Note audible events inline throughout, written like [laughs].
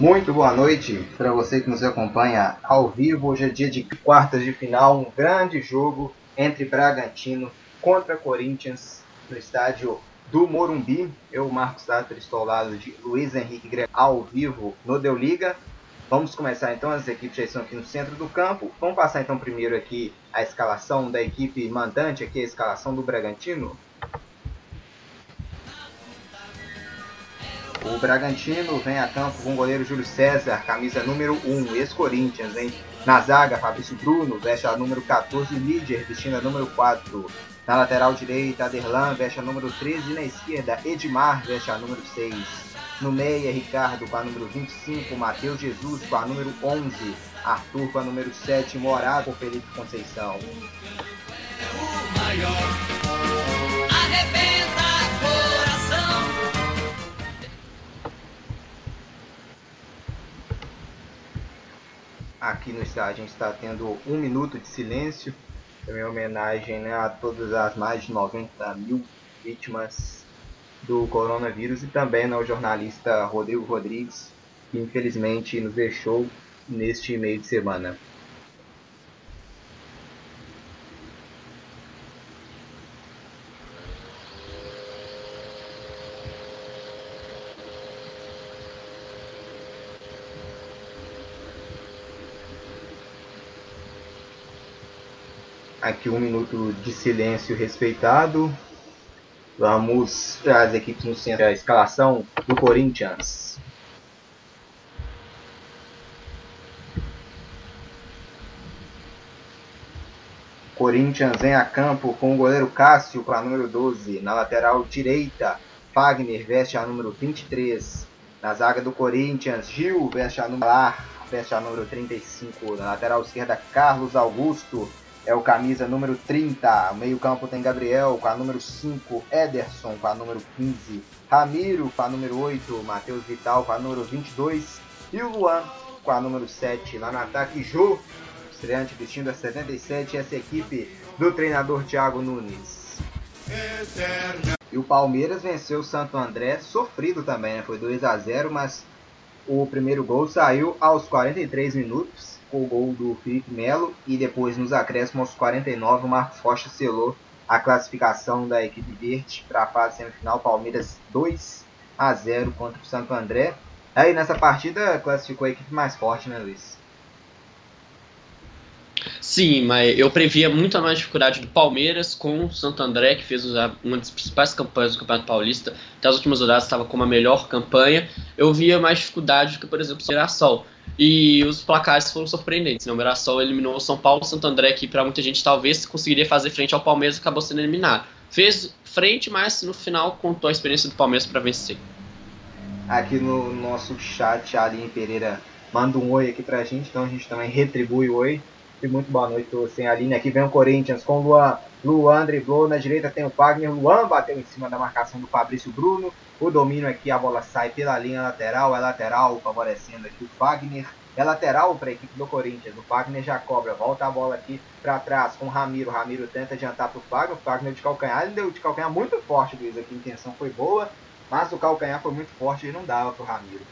Muito boa noite para você que nos acompanha ao vivo. Hoje é dia de quartas de final, um grande jogo entre Bragantino contra Corinthians no estádio do Morumbi. Eu, Marcos Tatter, estou ao lado de Luiz Henrique Greco ao vivo no Deu Liga. Vamos começar então, as equipes já estão aqui no centro do campo. Vamos passar então primeiro aqui a escalação da equipe mandante, aqui a escalação do Bragantino. O Bragantino vem a campo com o goleiro Júlio César, camisa número 1, ex-Corinthians, hein? Na zaga, Fabrício Bruno, veste a número 14, Líder, vestindo a número 4. Na lateral direita, Aderlan, veste a número 13. E na esquerda, Edmar, veste a número 6. No meia, Ricardo com a número 25, Matheus Jesus com a número 11, Arthur com a número 7, Morado com Felipe Conceição. O maior, Aqui no estádio a gente está tendo um minuto de silêncio, também homenagem né, a todas as mais de 90 mil vítimas do coronavírus e também ao jornalista Rodrigo Rodrigues, que infelizmente nos deixou neste meio de semana. Aqui um minuto de silêncio respeitado. Vamos as equipes no centro. A escalação do Corinthians. Corinthians em a campo com o goleiro Cássio com a número 12. Na lateral direita, Fagner veste a número 23. Na zaga do Corinthians, Gil veste a número, veste a número 35. Na lateral esquerda, Carlos Augusto é o camisa número 30. Meio campo tem Gabriel com a número 5, Ederson com a número 15, Ramiro com a número 8, Matheus Vital com a número 22 e o Luan com a número 7. Lá no ataque, Jô, estreante vestindo a 77, essa equipe do treinador Thiago Nunes. E o Palmeiras venceu o Santo André, sofrido também, né? foi 2 a 0 mas o primeiro gol saiu aos 43 minutos com o gol do Felipe Melo e depois nos acréscimos aos 49 o Marcos Rocha selou a classificação da equipe verde para a fase semifinal Palmeiras 2 a 0 contra o Santo André. Aí nessa partida classificou a equipe mais forte, né, Luiz? Sim, mas eu previa muito mais dificuldade do Palmeiras com o Santo André, que fez uma das principais campanhas do Campeonato Paulista. Até as últimas rodadas estava com uma melhor campanha. Eu via mais dificuldade do que, por exemplo, o Mirassol. E os placares foram surpreendentes. Né? O Mirassol eliminou o São Paulo, o Santo André, que para muita gente talvez conseguiria fazer frente ao Palmeiras, acabou sendo eliminado. Fez frente, mas no final contou a experiência do Palmeiras para vencer. Aqui no nosso chat, a Aline Pereira manda um oi aqui pra gente, então a gente também retribui o oi. E muito boa noite, sem Aline. Aqui vem o Corinthians com Luan. Luan driblou, na direita tem o Wagner. Luan bateu em cima da marcação do Fabrício Bruno. O domínio aqui, a bola sai pela linha lateral, é lateral, favorecendo aqui o Wagner. É lateral para a equipe do Corinthians. O Wagner já cobra, volta a bola aqui para trás com o Ramiro. O Ramiro tenta adiantar para o Wagner. O Wagner de calcanhar, ele deu de calcanhar muito forte, Luiz. Aqui a intenção foi boa, mas o calcanhar foi muito forte e não dava para o Ramiro.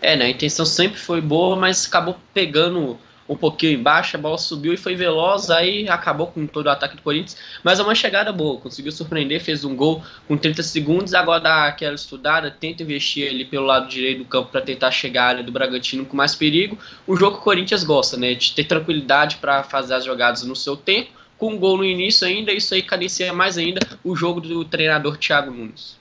É, né? A intenção sempre foi boa, mas acabou pegando um pouquinho embaixo, a bola subiu e foi veloz, aí acabou com todo o ataque do Corinthians, mas é uma chegada boa, conseguiu surpreender, fez um gol com 30 segundos, agora dá aquela estudada, tenta investir ali pelo lado direito do campo para tentar chegar ali do Bragantino com mais perigo, o jogo que o Corinthians gosta, né, de ter tranquilidade para fazer as jogadas no seu tempo, com um gol no início ainda, isso aí cadencia mais ainda o jogo do treinador Thiago Nunes.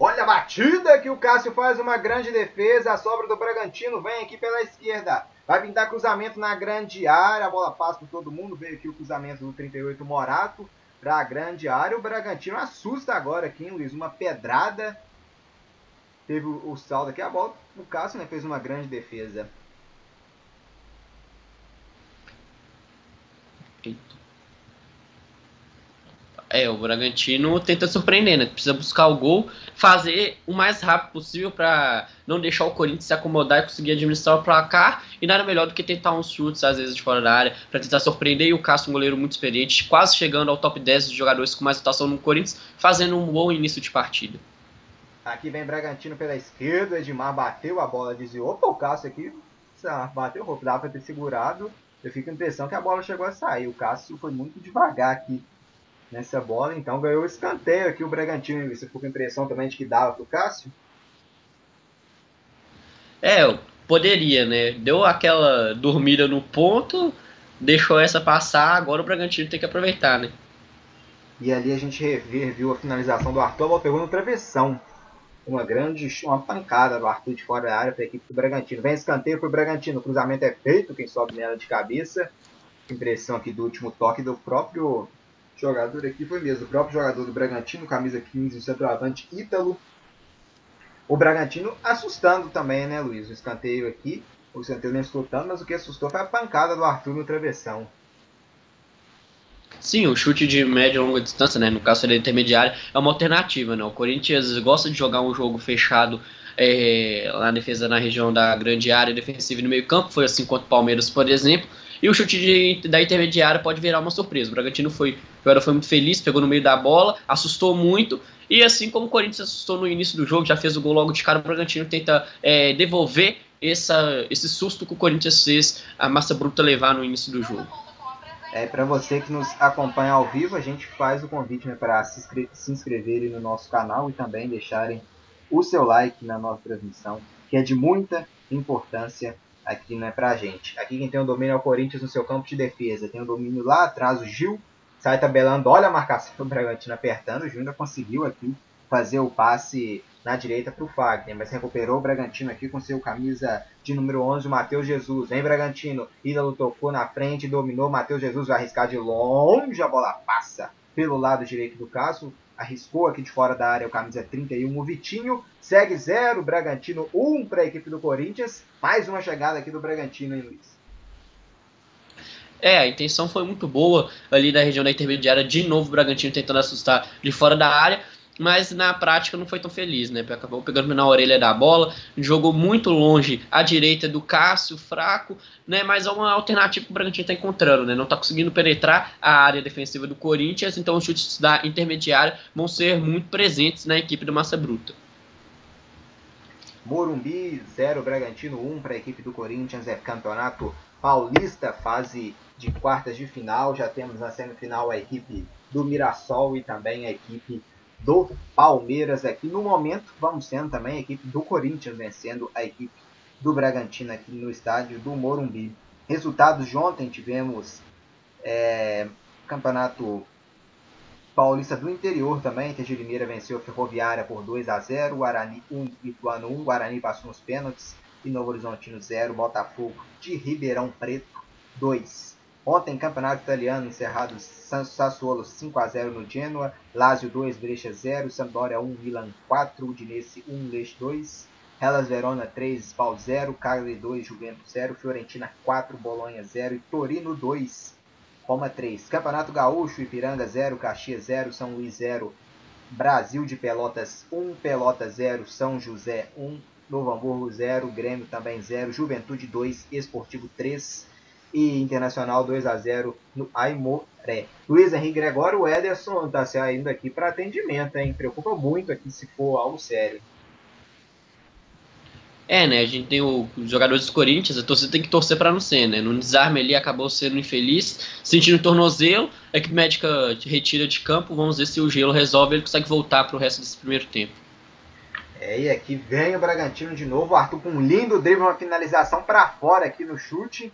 Olha a batida que o Cássio faz uma grande defesa. A sobra do Bragantino vem aqui pela esquerda. Vai pintar cruzamento na grande área. A bola passa por todo mundo. Veio aqui o cruzamento do 38 Morato para a grande área. O Bragantino assusta agora aqui, hein, Luiz? Uma pedrada. Teve o, saldo aqui. A bola, o Cássio né, fez uma grande defesa. É, o Bragantino tenta surpreender, né? Precisa buscar o gol, fazer o mais rápido possível para não deixar o Corinthians se acomodar e conseguir administrar o placar. E nada melhor do que tentar uns chutes, às vezes, de fora da área, para tentar surpreender. E o Cássio, um goleiro muito experiente, quase chegando ao top 10 de jogadores com mais atuação no Corinthians, fazendo um bom início de partida. Aqui vem Bragantino pela esquerda, Edmar bateu a bola, desviou. Opa, o Cássio aqui bateu o pra ter segurado. Eu fico com a impressão que a bola chegou a sair. O Cássio foi muito devagar aqui nessa bola, então ganhou o escanteio aqui o Bragantino. Você ficou com a impressão também de que dava pro Cássio? É, poderia, né? Deu aquela dormida no ponto, deixou essa passar, agora o Bragantino tem que aproveitar, né? E ali a gente reviu a finalização do Arthur, a bola pegou no travessão. Uma grande, uma pancada do Arthur de fora da área para a equipe do Bragantino. Vem escanteio para o Bragantino, o cruzamento é feito, quem sobe nela de cabeça. Impressão aqui do último toque do próprio jogador aqui foi mesmo, o próprio jogador do Bragantino, camisa 15, o centroavante Ítalo. O Bragantino assustando também, né, Luiz? O escanteio aqui, o escanteio nem escutando, mas o que assustou foi a pancada do Arthur no travessão. Sim, o chute de média e longa distância, né? No caso ele é intermediário, é uma alternativa, né? O Corinthians gosta de jogar um jogo fechado é, lá na defesa na região da grande área defensiva e no meio campo, foi assim contra o Palmeiras, por exemplo. E o chute de, da intermediária pode virar uma surpresa. O Bragantino foi, o foi muito feliz, pegou no meio da bola, assustou muito. E assim como o Corinthians assustou no início do jogo, já fez o gol logo de cara, o Bragantino tenta é, devolver essa, esse susto que o Corinthians fez a massa bruta levar no início do jogo. É, para você que nos acompanha ao vivo, a gente faz o convite né, para se, inscre se inscreverem no nosso canal e também deixarem o seu like na nossa transmissão, que é de muita importância aqui né, para a gente. Aqui quem tem o domínio é o Corinthians no seu campo de defesa. Tem o domínio lá atrás, o Gil sai tabelando, olha a marcação do Bragantino apertando. O ainda conseguiu aqui fazer o passe na direita para o Fagner, mas recuperou o Bragantino aqui com seu camisa de número 11, o Matheus Jesus. Vem Bragantino, Ídalo tocou na frente, dominou, Matheus Jesus vai arriscar de longe, a bola passa pelo lado direito do caso, arriscou aqui de fora da área o camisa 31, o Vitinho, segue 0, Bragantino 1 um para a equipe do Corinthians, mais uma chegada aqui do Bragantino, hein Luiz? É, a intenção foi muito boa ali da região da intermediária, de novo o Bragantino tentando assustar de fora da área, mas na prática não foi tão feliz, né? Acabou pegando na orelha da bola, jogou muito longe à direita do Cássio, fraco, né? Mas é uma alternativa que o Bragantino está encontrando, né? Não está conseguindo penetrar a área defensiva do Corinthians, então os chutes da intermediária vão ser muito presentes na equipe do Massa Bruta. Morumbi 0, Bragantino 1 um para a equipe do Corinthians, é campeonato paulista, fase de quartas de final. Já temos na semifinal a equipe do Mirassol e também a equipe do Palmeiras aqui. No momento, vamos sendo também a equipe do Corinthians vencendo a equipe do Bragantino aqui no estádio do Morumbi. Resultados de ontem tivemos é, Campeonato Paulista do Interior também. Inter Limeira venceu a Ferroviária por 2 a 0 Guarani 1, Ituano 1. Guarani passou nos pênaltis. E Novo Horizontino 0. Botafogo de Ribeirão Preto 2. Ontem, campeonato italiano encerrado Sassuolo 5 a 0 no Genoa, Lazio 2, Brescia 0, Sampdoria 1, Milan 4, Udinese 1, Lech 2, Hellas Verona 3, Spal 0, Cagliari 2, Juventus 0, Fiorentina 4, Bolonha 0 e Torino 2, Roma 3. Campeonato Gaúcho, Ipiranga 0, Caxias 0, São Luís 0, Brasil de Pelotas 1, Pelotas 0, São José 1, Novo Hamburgo 0, Grêmio também 0, Juventude 2, Esportivo 3, e Internacional 2 a 0 no Aimoré. Luiz Henrique Gregório, o Ederson está saindo aqui para atendimento, hein? Preocupa muito aqui se for algo sério. É, né? A gente tem o, os jogadores do Corinthians, a torcida tem que torcer para não ser, né? No desarme ali acabou sendo infeliz, sentindo tornozelo, a equipe médica retira de campo, vamos ver se o gelo resolve ele consegue voltar para o resto desse primeiro tempo. É, e aqui vem o Bragantino de novo, o Arthur com um lindo drible, uma finalização para fora aqui no chute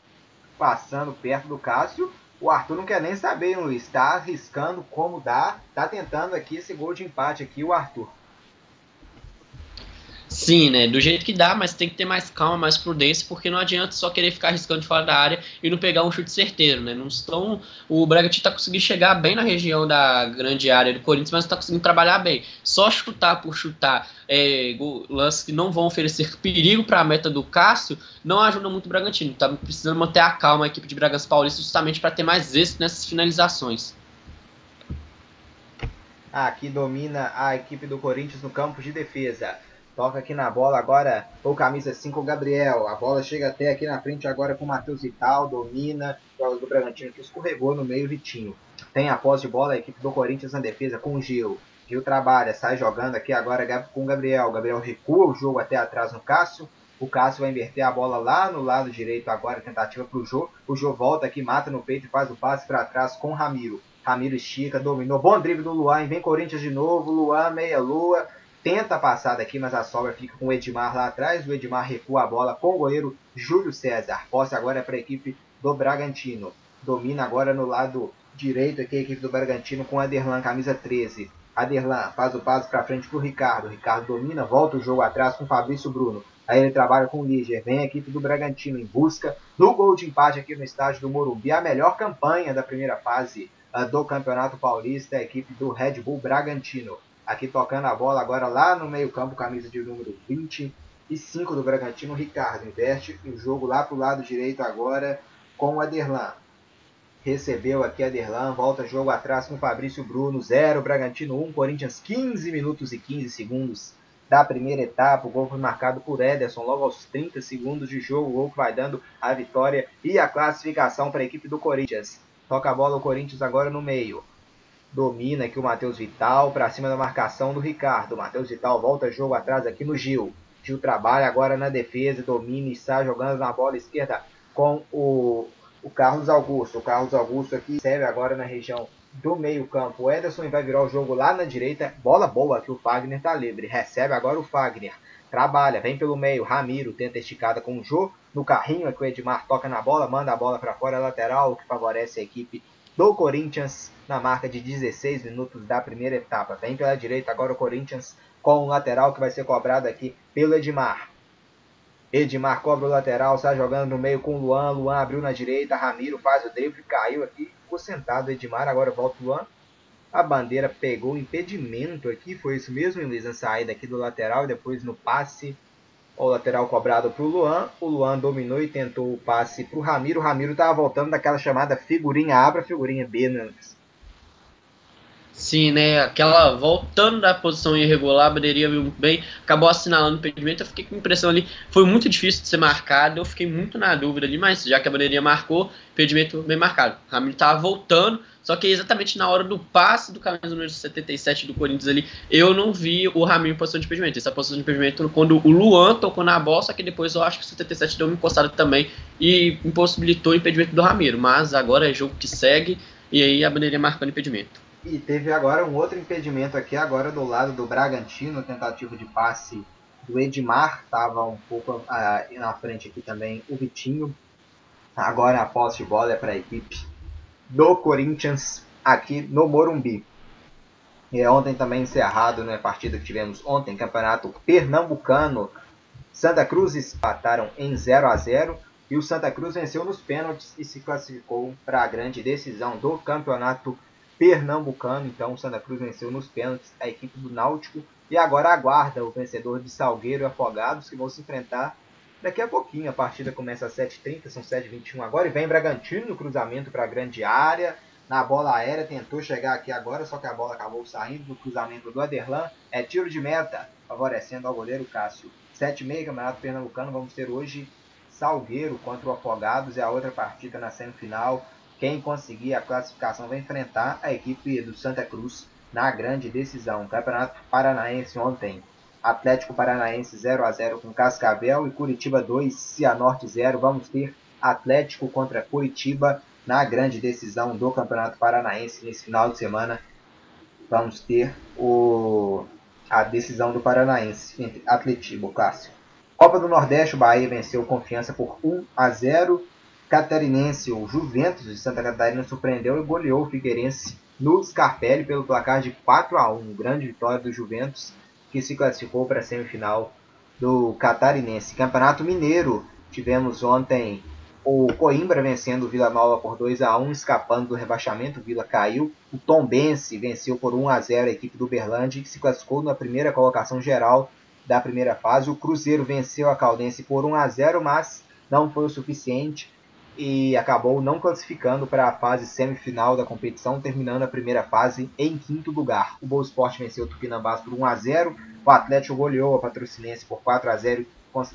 passando perto do Cássio. O Arthur não quer nem saber, Luiz. Está arriscando como dá. Está tentando aqui esse gol de empate aqui, o Arthur. Sim, né? Do jeito que dá, mas tem que ter mais calma, mais prudência, porque não adianta só querer ficar arriscando de fora da área e não pegar um chute certeiro, né? Não estão. O Bragantino tá conseguindo chegar bem na região da grande área do Corinthians, mas está conseguindo trabalhar bem. Só chutar por chutar é, lances que não vão oferecer perigo para a meta do Cássio não ajuda muito o Bragantino. Tá precisando manter a calma a equipe de Bragança Paulista justamente para ter mais êxito nessas finalizações. Aqui domina a equipe do Corinthians no campo de defesa. Toca aqui na bola agora o camisa 5, o Gabriel. A bola chega até aqui na frente agora com o Matheus Vital. Domina. Joga do Bragantino que escorregou no meio, Vitinho. Tem a posse de bola a equipe do Corinthians na defesa com o Gil. Gil trabalha, sai jogando aqui agora com o Gabriel. O Gabriel recua o jogo até atrás no Cássio. O Cássio vai inverter a bola lá no lado direito agora, tentativa para o Jô. O Jô volta aqui, mata no peito e faz o passe para trás com o Ramiro. Ramiro estica, dominou. Bom drible do Luan, vem Corinthians de novo. Luan, meia lua. Tenta a passada aqui, mas a sobra fica com o Edmar lá atrás. O Edmar recua a bola com o goleiro Júlio César. Posse agora para a equipe do Bragantino. Domina agora no lado direito aqui a equipe do Bragantino com Aderlan, camisa 13. Aderlan faz o passo para frente para o Ricardo. Ricardo domina, volta o jogo atrás com o Fabrício Bruno. Aí ele trabalha com o Líger. Vem a equipe do Bragantino em busca do gol de empate aqui no estádio do Morumbi. A melhor campanha da primeira fase uh, do Campeonato Paulista, a equipe do Red Bull Bragantino. Aqui tocando a bola agora lá no meio-campo, camisa de número 25 do Bragantino. Ricardo inverte o jogo lá para o lado direito agora com o Aderlan recebeu aqui a Derlan, volta jogo atrás com Fabrício Bruno, 0, Bragantino 1, Corinthians 15 minutos e 15 segundos da primeira etapa. O gol foi marcado por Ederson logo aos 30 segundos de jogo. O gol que vai dando a vitória e a classificação para a equipe do Corinthians. Toca a bola o Corinthians agora no meio. Domina aqui o Matheus Vital para cima da marcação do Ricardo. Matheus Vital volta jogo atrás aqui no Gil. Gil trabalha agora na defesa, domina e está jogando na bola esquerda com o o Carlos Augusto. O Carlos Augusto aqui serve agora na região do meio campo. O Ederson vai virar o jogo lá na direita. Bola boa que o Fagner tá livre. Recebe agora o Fagner. Trabalha, vem pelo meio. Ramiro tenta esticada com o Jô. No carrinho aqui o Edmar toca na bola, manda a bola para fora lateral, o que favorece a equipe do Corinthians na marca de 16 minutos da primeira etapa. Vem pela direita agora o Corinthians com o lateral que vai ser cobrado aqui pelo Edmar. Edmar cobra o lateral, sai jogando no meio com o Luan. Luan abriu na direita, Ramiro faz o drible, caiu aqui, ficou sentado. Edmar agora volta o Luan. A bandeira pegou o impedimento aqui, foi isso mesmo, Luiz, na saída aqui do lateral e depois no passe. O lateral cobrado para o Luan. O Luan dominou e tentou o passe para o Ramiro. O Ramiro estava voltando daquela chamada figurinha A para figurinha B, né? Sim, né? Aquela voltando da posição irregular, poderia vir muito bem, acabou assinalando o impedimento. Eu fiquei com a impressão ali, foi muito difícil de ser marcado. Eu fiquei muito na dúvida ali, mas já que a bandeirinha marcou, impedimento bem marcado. Ramiro tava voltando, só que exatamente na hora do passe do camisa número 77 do Corinthians ali, eu não vi o Ramiro em posição de impedimento. Essa posição de impedimento quando o Luan tocou na bola, só que depois eu acho que o 77 deu uma encostada também e impossibilitou o impedimento do Ramiro. Mas agora é jogo que segue e aí a bandeirinha marcando impedimento. E teve agora um outro impedimento aqui, agora do lado do Bragantino, tentativa de passe do Edmar, estava um pouco ah, na frente aqui também o Vitinho. Agora a posse de bola é para a equipe do Corinthians aqui no Morumbi. E é ontem também encerrado, né, partida que tivemos ontem, campeonato pernambucano. Santa Cruz empataram em 0 a 0 e o Santa Cruz venceu nos pênaltis e se classificou para a grande decisão do campeonato pernambucano. Então o Santa Cruz venceu nos pênaltis a equipe do Náutico e agora aguarda o vencedor de Salgueiro e Afogados que vão se enfrentar daqui a pouquinho. A partida começa às 7h30, são 7h21 agora e vem Bragantino no cruzamento para a grande área. Na bola aérea, tentou chegar aqui agora, só que a bola acabou saindo do cruzamento do Aderlan. É tiro de meta, favorecendo ao goleiro Cássio. 7h30, Campeonato Pernambucano. Vamos ter hoje Salgueiro contra o Afogados e a outra partida na semifinal quem conseguir a classificação vai enfrentar a equipe do Santa Cruz na grande decisão. Campeonato Paranaense ontem. Atlético Paranaense 0 a 0 com Cascavel e Curitiba 2, Cianorte 0. Vamos ter Atlético contra Curitiba na grande decisão do Campeonato Paranaense nesse final de semana. Vamos ter o, a decisão do Paranaense entre Atlético Cássio. Copa do Nordeste, o Bahia venceu Confiança por 1 a 0 catarinense, o Juventus de Santa Catarina, surpreendeu e goleou o Figueirense no Scarpelli pelo placar de 4 a 1 Grande vitória do Juventus, que se classificou para a semifinal do Catarinense. Campeonato Mineiro, tivemos ontem o Coimbra vencendo o Vila Nova por 2 a 1 escapando do rebaixamento, o Vila caiu. O Tombense venceu por 1 a 0 a equipe do Berlândia, que se classificou na primeira colocação geral da primeira fase. O Cruzeiro venceu a Caldense por 1 a 0 mas não foi o suficiente e acabou não classificando para a fase semifinal da competição, terminando a primeira fase em quinto lugar. O Boa Esporte venceu o Tupinambás por 1 a 0, o Atlético goleou a Patrocinense por 4 a 0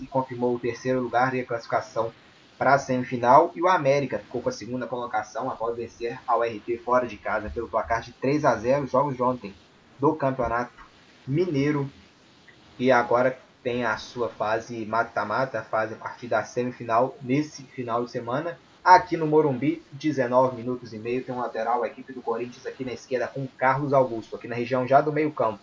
e confirmou o terceiro lugar e a classificação para a semifinal. E o América ficou com a segunda colocação após vencer ao RT fora de casa pelo placar de 3 a 0 jogos de ontem. do Campeonato Mineiro. E agora tem a sua fase mata-mata, fase a partir da semifinal nesse final de semana. Aqui no Morumbi, 19 minutos e meio, tem um lateral, a equipe do Corinthians aqui na esquerda com Carlos Augusto, aqui na região já do meio campo.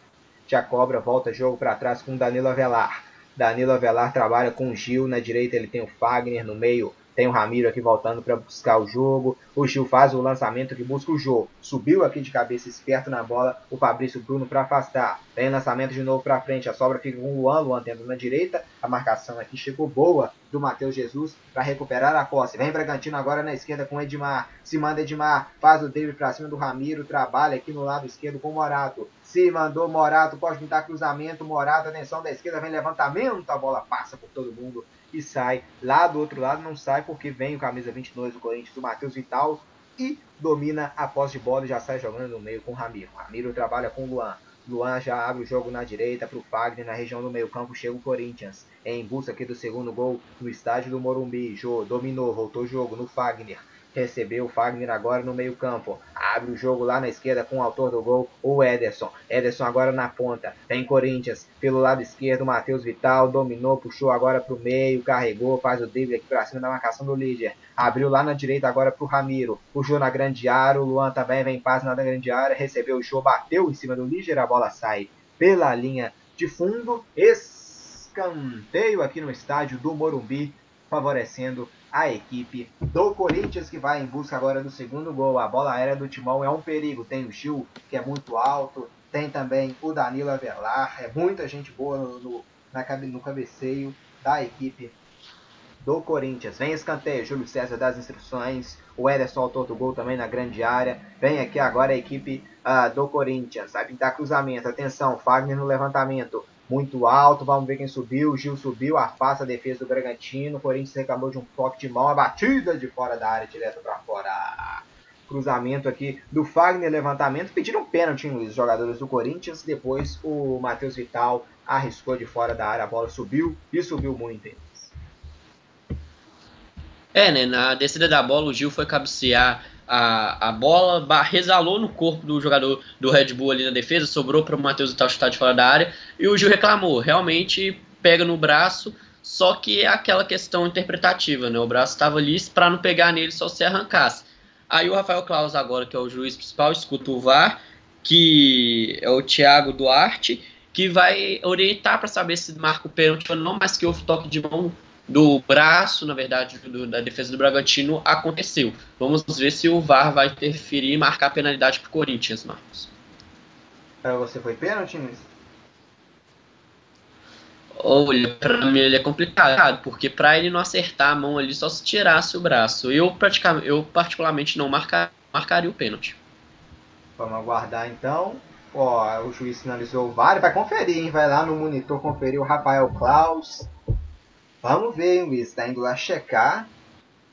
Já cobra, volta jogo para trás com Danilo Avelar. Danilo Avelar trabalha com Gil, na direita ele tem o Fagner, no meio tem o Ramiro aqui voltando para buscar o jogo. O Gil faz o lançamento que busca o jogo. Subiu aqui de cabeça esperto na bola. O Fabrício Bruno para afastar. Tem lançamento de novo para frente. A sobra fica com o Luan. Luan tendo na direita. A marcação aqui chegou boa do Matheus Jesus para recuperar a posse. Vem Bragantino agora na esquerda com o Edmar. Se manda Edmar. Faz o David para cima do Ramiro. Trabalha aqui no lado esquerdo com o Morato. Se mandou Morato. Pode pintar cruzamento. Morato. Atenção da esquerda. Vem levantamento. A bola passa por todo mundo e sai lá do outro lado, não sai porque vem o camisa 22 do Corinthians, o Matheus Vital, e domina a posse de bola e já sai jogando no meio com o Ramiro. Ramiro trabalha com o Luan. Luan já abre o jogo na direita para o Fagner, na região do meio campo chega o Corinthians. Em busca aqui do segundo gol no estádio do Morumbi. Jô dominou, voltou o jogo no Fagner recebeu o Fagner agora no meio campo. Abre o jogo lá na esquerda com o autor do gol, o Ederson. Ederson agora na ponta. Tem Corinthians pelo lado esquerdo, Matheus Vital dominou, puxou agora para o meio, carregou, faz o drible aqui para cima da marcação do líder. Abriu lá na direita agora para o Ramiro. Puxou na grande área, o Luan também vem paz na grande área, recebeu o show, bateu em cima do líder, a bola sai pela linha de fundo. Escanteio aqui no estádio do Morumbi, favorecendo a equipe do Corinthians que vai em busca agora do segundo gol. A bola aérea do Timão é um perigo. Tem o Gil, que é muito alto. Tem também o Danilo Avelar. É muita gente boa no, no, na, no cabeceio da equipe do Corinthians. Vem escanteio, Júlio César das instruções. O Ederson, autor do gol também na grande área. Vem aqui agora a equipe uh, do Corinthians. Vai pintar cruzamento. Atenção, Fagner no levantamento muito alto. Vamos ver quem subiu. O Gil subiu, afasta a defesa do Bragantino. O Corinthians reclamou de um toque de mão, a batida de fora da área, direto para fora. Cruzamento aqui do Fagner, levantamento. Pediram pênalti, os jogadores do Corinthians. Depois o Matheus Vital arriscou de fora da área, a bola subiu e subiu muito. É, né? Na descida da bola, o Gil foi cabecear a, a bola resalou no corpo do jogador do Red Bull ali na defesa, sobrou para o Matheus Vital chutar de fora da área, e o Gil reclamou, realmente pega no braço, só que é aquela questão interpretativa, né? O braço estava ali para não pegar nele só se arrancasse. Aí o Rafael Claus agora, que é o juiz principal, escuta o VAR, que é o Thiago Duarte, que vai orientar para saber se marca o pênalti ou não, mas que houve toque de mão do braço, na verdade, do, da defesa do Bragantino aconteceu. Vamos ver se o VAR vai interferir e marcar penalidade para o Corinthians, Marcos. Para você foi pênalti, Luiz? Olha, para mim ele é complicado, porque para ele não acertar a mão ali só se tirasse o braço. Eu praticamente, eu particularmente não marcar, marcaria o pênalti. Vamos aguardar então. Ó, o juiz sinalizou o VAR, vai conferir, hein? Vai lá no monitor conferir o Rafael Klaus Vamos ver, hein, Luiz? Está indo lá checar.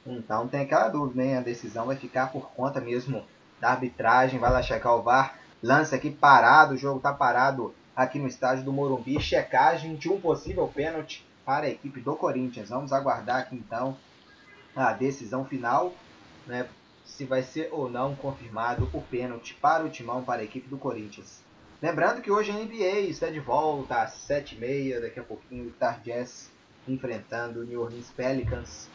Então tem aquela dúvida, hein? A decisão vai ficar por conta mesmo da arbitragem. Vai lá checar o VAR. Lance aqui parado. O jogo está parado aqui no estádio do Morumbi. Checagem de um possível pênalti para a equipe do Corinthians. Vamos aguardar aqui então a decisão final. Né? Se vai ser ou não confirmado o pênalti para o timão para a equipe do Corinthians. Lembrando que hoje a NBA está de volta às 7h30. Daqui a pouquinho o Tar Jazz enfrentando o New Orleans Pelicans.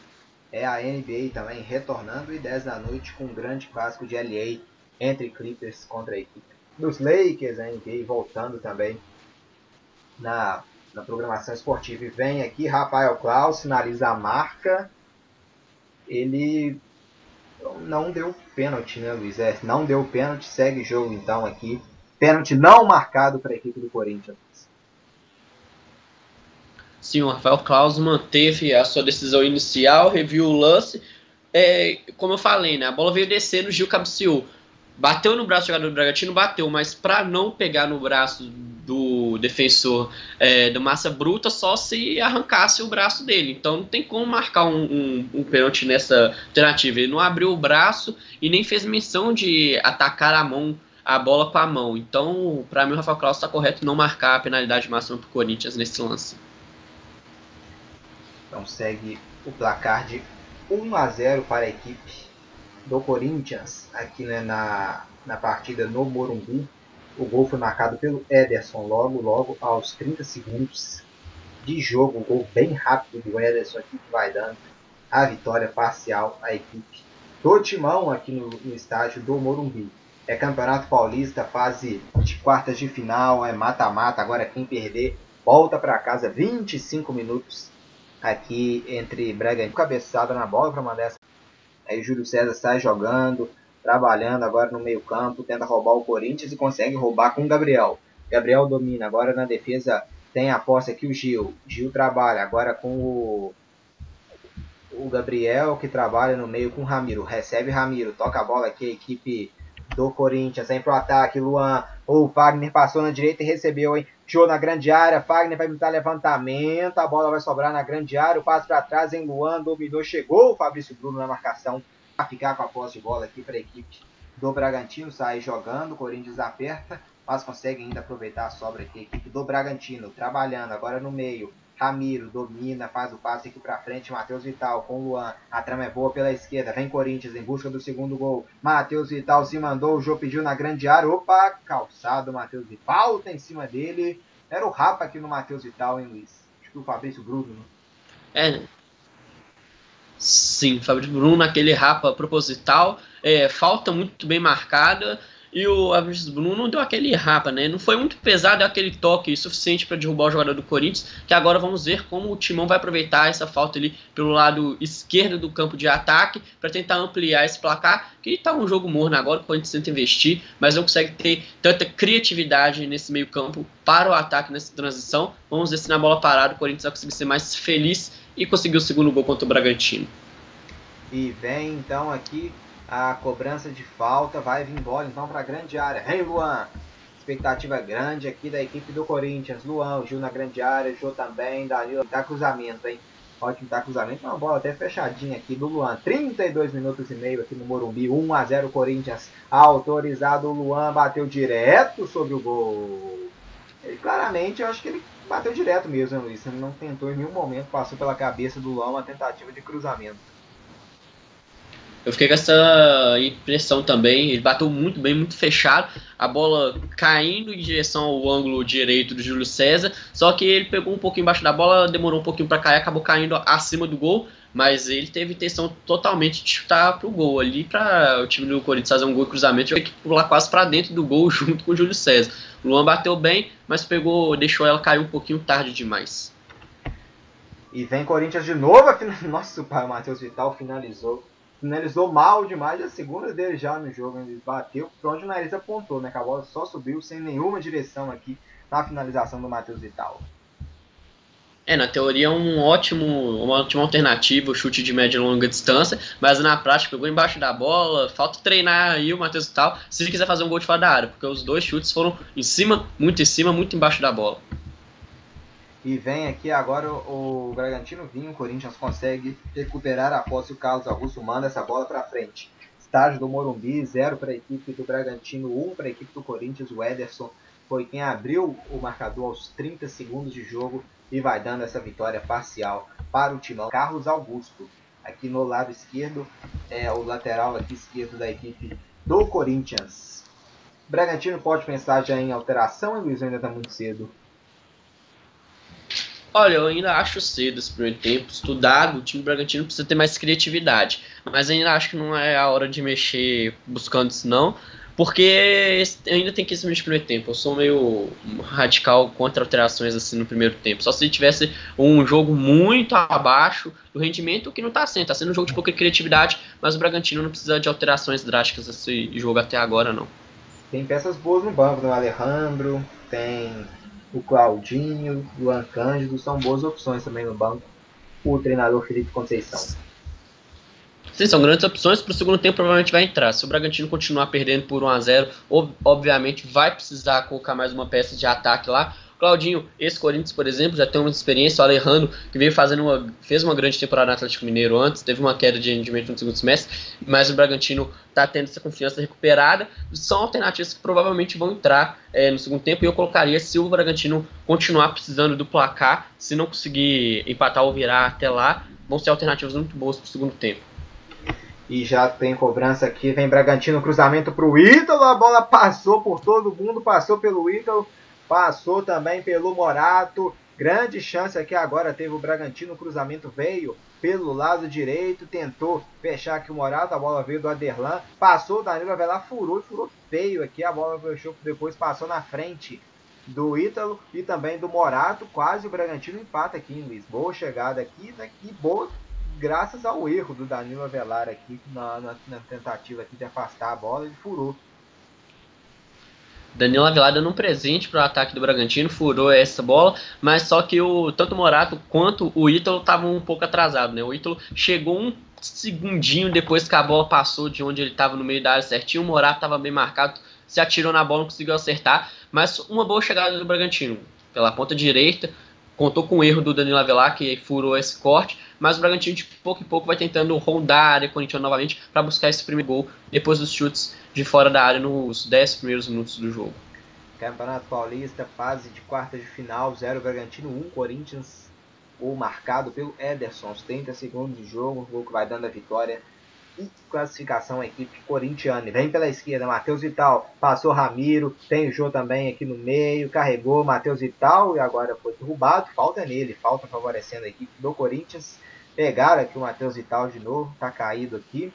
É a NBA também retornando e 10 da noite com um grande clássico de LA entre Clippers contra a equipe dos Lakers, a NBA voltando também na, na programação esportiva. E vem aqui Rafael Klaus, sinaliza a marca. Ele não deu pênalti, né, Luiz? É, não deu pênalti, segue jogo então aqui. Pênalti não marcado para a equipe do Corinthians. Sim, o Rafael Claus manteve a sua decisão inicial, reviu o lance. É, como eu falei, né, a bola veio descendo, o Gil cabeceou. Bateu no braço do jogador do Bragantino, bateu, mas para não pegar no braço do defensor é, do Massa Bruta, só se arrancasse o braço dele. Então não tem como marcar um, um, um pênalti nessa alternativa. Ele não abriu o braço e nem fez menção de atacar a mão a bola com a mão. Então, para mim, o Rafael Claus está correto não marcar a penalidade máxima para o Corinthians nesse lance. Então segue o placar de 1 a 0 para a equipe do Corinthians aqui né, na, na partida no Morumbi. O gol foi marcado pelo Ederson logo, logo aos 30 segundos de jogo. Um gol bem rápido do Ederson aqui que vai dando a vitória parcial à equipe do Timão aqui no, no estádio do Morumbi. É Campeonato Paulista, fase de quartas de final, é mata-mata. Agora quem perder volta para casa 25 minutos aqui entre Bragantino cabeçada na bola para mandar essa. Aí Júlio César sai jogando, trabalhando agora no meio-campo, tenta roubar o Corinthians e consegue roubar com o Gabriel. Gabriel domina, agora na defesa tem a posse aqui o Gil. Gil trabalha agora com o, o Gabriel que trabalha no meio com o Ramiro. Recebe Ramiro, toca a bola aqui a equipe do Corinthians, vem pro ataque, Luan. O Fagner passou na direita e recebeu, hein? Show na grande área, Fagner vai imitar levantamento, a bola vai sobrar na grande área, o passo para trás em Luan, dominou, chegou o Fabrício Bruno na marcação, a ficar com a posse de bola aqui para a equipe do Bragantino, sai jogando, o Corinthians aperta, mas consegue ainda aproveitar a sobra aqui, a equipe do Bragantino, trabalhando agora no meio, Ramiro domina, faz o passe aqui para frente. Matheus Vital com Luan. A trama é boa pela esquerda. Vem Corinthians em busca do segundo gol. Matheus Vital se mandou. O Jô pediu na grande área. Opa, calçado. Matheus Vital. Falta em cima dele. Era o Rapa aqui no Matheus Vital, hein, Luiz? Acho que o Fabrício Bruno. Né? É. Sim, Fabrício Bruno naquele Rapa proposital. É, falta muito bem marcada e o Alves Bruno deu aquele rapa, né? Não foi muito pesado, aquele toque suficiente para derrubar o jogador do Corinthians, que agora vamos ver como o Timão vai aproveitar essa falta ali pelo lado esquerdo do campo de ataque para tentar ampliar esse placar, que está um jogo morno agora, o Corinthians tenta investir, mas não consegue ter tanta criatividade nesse meio campo para o ataque nessa transição. Vamos ver se na bola parada o Corinthians vai conseguir ser mais feliz e conseguir o segundo gol contra o Bragantino. E vem então aqui a cobrança de falta, vai vir bola então para a grande área. Vem Luan, expectativa grande aqui da equipe do Corinthians. Luan, Gil na grande área, Jô também, Danilo, tá cruzamento, hein? Ótimo tá cruzamento, uma bola até fechadinha aqui do Luan. 32 minutos e meio aqui no Morumbi, 1 a 0 Corinthians. Autorizado o Luan, bateu direto sobre o gol. Ele claramente, eu acho que ele bateu direto mesmo, né, Luiz? Ele não tentou em nenhum momento, passou pela cabeça do Luan uma tentativa de cruzamento. Eu fiquei com essa impressão também. Ele bateu muito bem, muito fechado. A bola caindo em direção ao ângulo direito do Júlio César. Só que ele pegou um pouquinho embaixo da bola, demorou um pouquinho para cair, acabou caindo acima do gol. Mas ele teve intenção totalmente de chutar pro gol ali para o time do Corinthians fazer um gol de cruzamento. Ele que pular quase para dentro do gol [laughs] junto com o Júlio César. O Luan bateu bem, mas pegou, deixou ela cair um pouquinho tarde demais. E vem Corinthians de novo. [laughs] Nossa, o Matheus Vital finalizou finalizou mal demais a segunda dele já no jogo. Ele bateu para onde o nariz apontou, né? Que a bola só subiu sem nenhuma direção aqui na finalização do Matheus Vital. É, na teoria é um ótimo, uma ótima alternativa, o chute de média e longa distância, mas na prática pegou embaixo da bola, falta treinar aí o Matheus Vital se ele quiser fazer um gol de fora da área, porque os dois chutes foram em cima, muito em cima, muito embaixo da bola. E vem aqui agora o, o Bragantino vinho, o Corinthians consegue recuperar a posse. O Carlos Augusto manda essa bola para frente. Estágio do Morumbi, 0 para a equipe do Bragantino, 1 um para a equipe do Corinthians. O Ederson foi quem abriu o marcador aos 30 segundos de jogo e vai dando essa vitória parcial para o timão. Carlos Augusto, aqui no lado esquerdo, é o lateral aqui esquerdo da equipe do Corinthians. Bragantino pode pensar já em alteração, e Luiz ainda está muito cedo. Olha, eu ainda acho cedo esse primeiro tempo. Estudado, o time Bragantino precisa ter mais criatividade. Mas ainda acho que não é a hora de mexer buscando isso, não. Porque ainda tem que ser no primeiro tempo. Eu sou meio radical contra alterações assim no primeiro tempo. Só se tivesse um jogo muito abaixo do rendimento, que não está sendo. Está sendo um jogo de pouca criatividade, mas o Bragantino não precisa de alterações drásticas nesse jogo até agora, não. Tem peças boas no banco, né? O Alejandro, tem o Claudinho, o Luan Cândido são boas opções também no banco. O treinador Felipe Conceição. Sim, são grandes opções. Para o segundo tempo, provavelmente vai entrar. Se o Bragantino continuar perdendo por 1 a 0 obviamente vai precisar colocar mais uma peça de ataque lá. Claudinho, esse Corinthians, por exemplo, já tem uma experiência. O Alejandro, que veio fazendo uma, fez uma grande temporada no Atlético Mineiro antes, teve uma queda de rendimento no segundo semestre, mas o Bragantino está tendo essa confiança recuperada. São alternativas que provavelmente vão entrar é, no segundo tempo e eu colocaria se o Bragantino continuar precisando do placar, se não conseguir empatar ou virar até lá, vão ser alternativas muito boas para o segundo tempo. E já tem cobrança aqui, vem Bragantino, cruzamento para o Ítalo, a bola passou por todo mundo, passou pelo Ítalo, passou também pelo Morato. Grande chance aqui agora teve o Bragantino, o cruzamento veio pelo lado direito, tentou fechar aqui o Morato, a bola veio do Aderlan, passou o Danilo Avelar, furou, furou feio aqui, a bola fechou, depois passou na frente do Ítalo e também do Morato, quase o Bragantino empata aqui, em Luiz. Boa chegada aqui, né, e boa graças ao erro do Danilo Avelar aqui, na, na, na tentativa aqui de afastar a bola, ele furou. Danilo Avelar dando um presente para o ataque do Bragantino, furou essa bola, mas só que o tanto o Morato quanto o Ítalo estavam um pouco atrasados, né? O Ítalo chegou um segundinho depois que a bola passou de onde ele estava no meio da área certinho, o Morato estava bem marcado, se atirou na bola, não conseguiu acertar, mas uma boa chegada do Bragantino pela ponta direita, contou com o erro do Danilo Avelar que furou esse corte, mas o Bragantino de pouco em pouco vai tentando rondar a área corintiana novamente para buscar esse primeiro gol depois dos chutes de fora da área nos 10 primeiros minutos do jogo. Campeonato Paulista, fase de quartas de final, 0 Bragantino, 1 um, Corinthians, gol marcado pelo Ederson, aos 30 segundos de jogo, gol que vai dando a vitória e classificação à equipe corintiana. Vem pela esquerda, Matheus Vital, passou Ramiro, tem o Jô também aqui no meio, carregou Matheus Vital e agora foi derrubado, falta nele, falta favorecendo a equipe do Corinthians. Pegaram aqui o Matheus Vital de novo, tá caído aqui.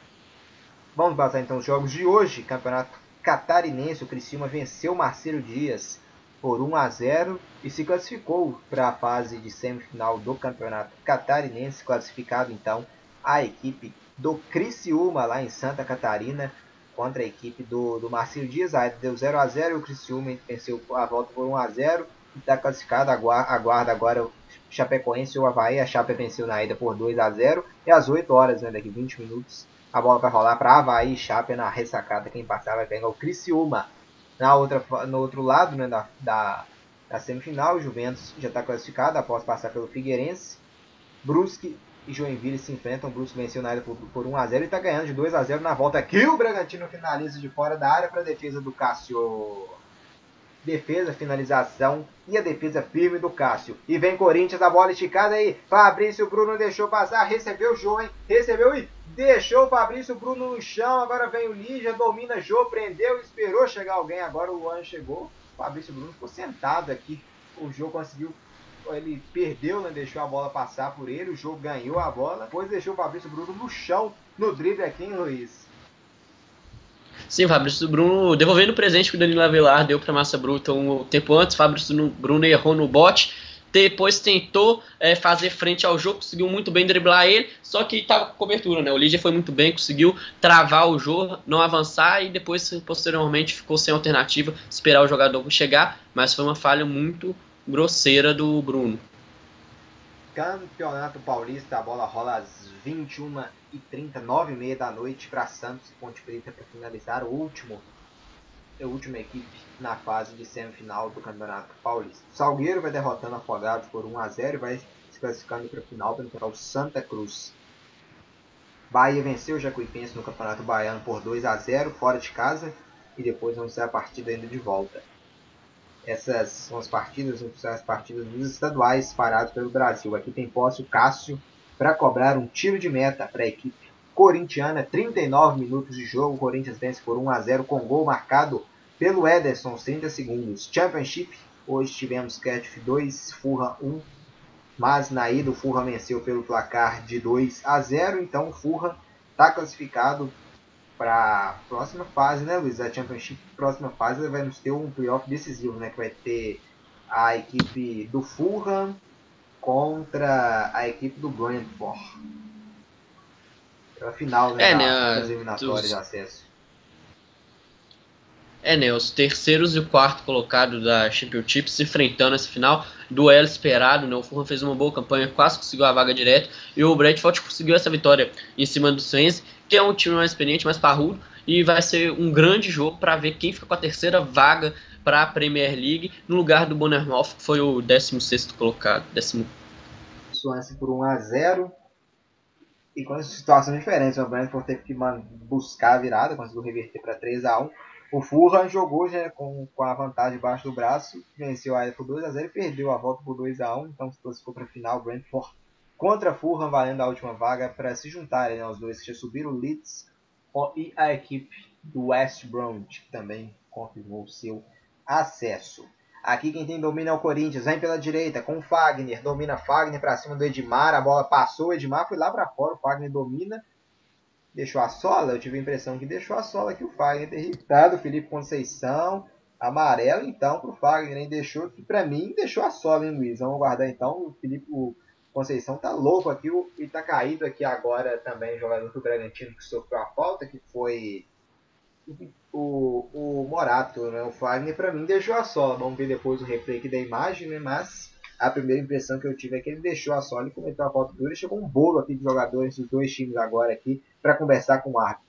Vamos passar então os jogos de hoje. Campeonato Catarinense, o Criciúma venceu Marcelo Dias por 1 a 0 e se classificou para a fase de semifinal do Campeonato Catarinense, classificado então a equipe do Criciúma lá em Santa Catarina contra a equipe do, do Marcelo Dias. Aí deu 0 a 0 e o Criciúma venceu a volta por 1 a 0 e está classificado. Aguarda agora o Chapecoense ou o Havaí. A Chape venceu na ida por 2 a 0 e às 8 horas, né, daqui 20 minutos, a bola vai rolar para Havaí e Chape na ressacada. Quem passar vai pegar o Criciúma. Na outra, no outro lado né, da, da, da semifinal, o Juventus já está classificado após passar pelo Figueirense. Brusque e Joinville se enfrentam. Brusque venceu na área por, por 1 a 0 e está ganhando de 2 a 0 na volta. Aqui o Bragantino finaliza de fora da área para a defesa do Cássio. Defesa, finalização e a defesa firme do Cássio. E vem Corinthians, a bola esticada aí. Fabrício Bruno deixou passar, recebeu o Jô, hein? Recebeu e deixou o Fabrício Bruno no chão. Agora vem o Lígia, domina Jô, prendeu, esperou chegar alguém. Agora o Luan chegou. O Fabrício Bruno ficou sentado aqui. O Jô conseguiu ele perdeu, né? Deixou a bola passar por ele, o jogo ganhou a bola, depois deixou o Fabrício Bruno no chão, no drible aqui, em Luiz? Sim, Fabrício Bruno devolvendo o presente que o Danilo Avelar deu para Massa Bruta um tempo antes. Fabrício Bruno errou no bote, depois tentou é, fazer frente ao jogo, conseguiu muito bem driblar ele, só que estava com cobertura, né? O Lídia foi muito bem, conseguiu travar o jogo, não avançar e depois, posteriormente, ficou sem alternativa, esperar o jogador chegar, mas foi uma falha muito grosseira do Bruno. Campeonato Paulista, a bola rola às 21h30, 9h30 da noite para Santos e Ponte Preta para finalizar o último, a última equipe na fase de semifinal do Campeonato Paulista. Salgueiro vai derrotando Afogados por 1 a 0 e vai se classificando para a final para enfrentar o Santa Cruz. Bahia venceu o Jacuipense no Campeonato Baiano por 2 a 0 fora de casa e depois vamos ter a partida ainda de volta. Essas são as partidas, as partidas dos estaduais parados pelo Brasil. Aqui tem posse o Cássio para cobrar um tiro de meta para a equipe corintiana. 39 minutos de jogo. O Corinthians vence por 1 a 0 com gol marcado pelo Ederson, 30 segundos. Championship. Hoje tivemos Catch 2, Furra 1. Mas na ida o Furra venceu pelo placar de 2 a 0. Então o Furra está classificado para a próxima fase, né, Luiz? A Championship, próxima fase, vai nos ter um playoff decisivo, né? Que vai ter a equipe do Fulham contra a equipe do Brentford. Pela final né, é, né, das eliminatórias dos... de acesso. É, né? Os terceiros e o quarto colocado da Championship se enfrentando nessa final. Duelo esperado, né? O Fulham fez uma boa campanha, quase conseguiu a vaga direta. E o Brentford conseguiu essa vitória em cima do Swansea que é um time mais experiente, mais parrudo, e vai ser um grande jogo para ver quem fica com a terceira vaga para a Premier League, no lugar do Bournemouth, que foi o 16 colocado. Décimo... Swansea por 1 a 0 e com situações diferentes. O Brentford teve que buscar a virada, conseguiu reverter para 3 a 1 O Fulham jogou já com, com a vantagem debaixo do braço, venceu a área por 2 a 0 e perdeu a volta por 2 a 1 então se classificou para a final. O Brentford contra Fulham, valendo a última vaga para se juntarem né, os dois que já subiram, o Leeds e a equipe do West Bromwich, que também confirmou seu acesso. Aqui quem tem domínio é o Corinthians, vem pela direita com o Fagner, domina Fagner para cima do Edmar, a bola passou, o Edmar foi lá para fora, o Fagner domina, deixou a sola, eu tive a impressão que deixou a sola aqui o Fagner ter irritado o Felipe Conceição, amarelo então para o Fagner, hein? deixou que para mim deixou a sola, hein Luiz? Vamos aguardar então, o Felipe Conceição tá louco aqui e tá caído aqui agora também, jogador do Bragantino que sofreu a falta, que foi o, o Morato, né? O Fagner para mim deixou a sola. Vamos ver depois o replay da imagem, né? Mas a primeira impressão que eu tive é que ele deixou a sola e cometeu a falta dura. E chegou um bolo aqui de jogadores dos dois times agora aqui para conversar com o árbitro.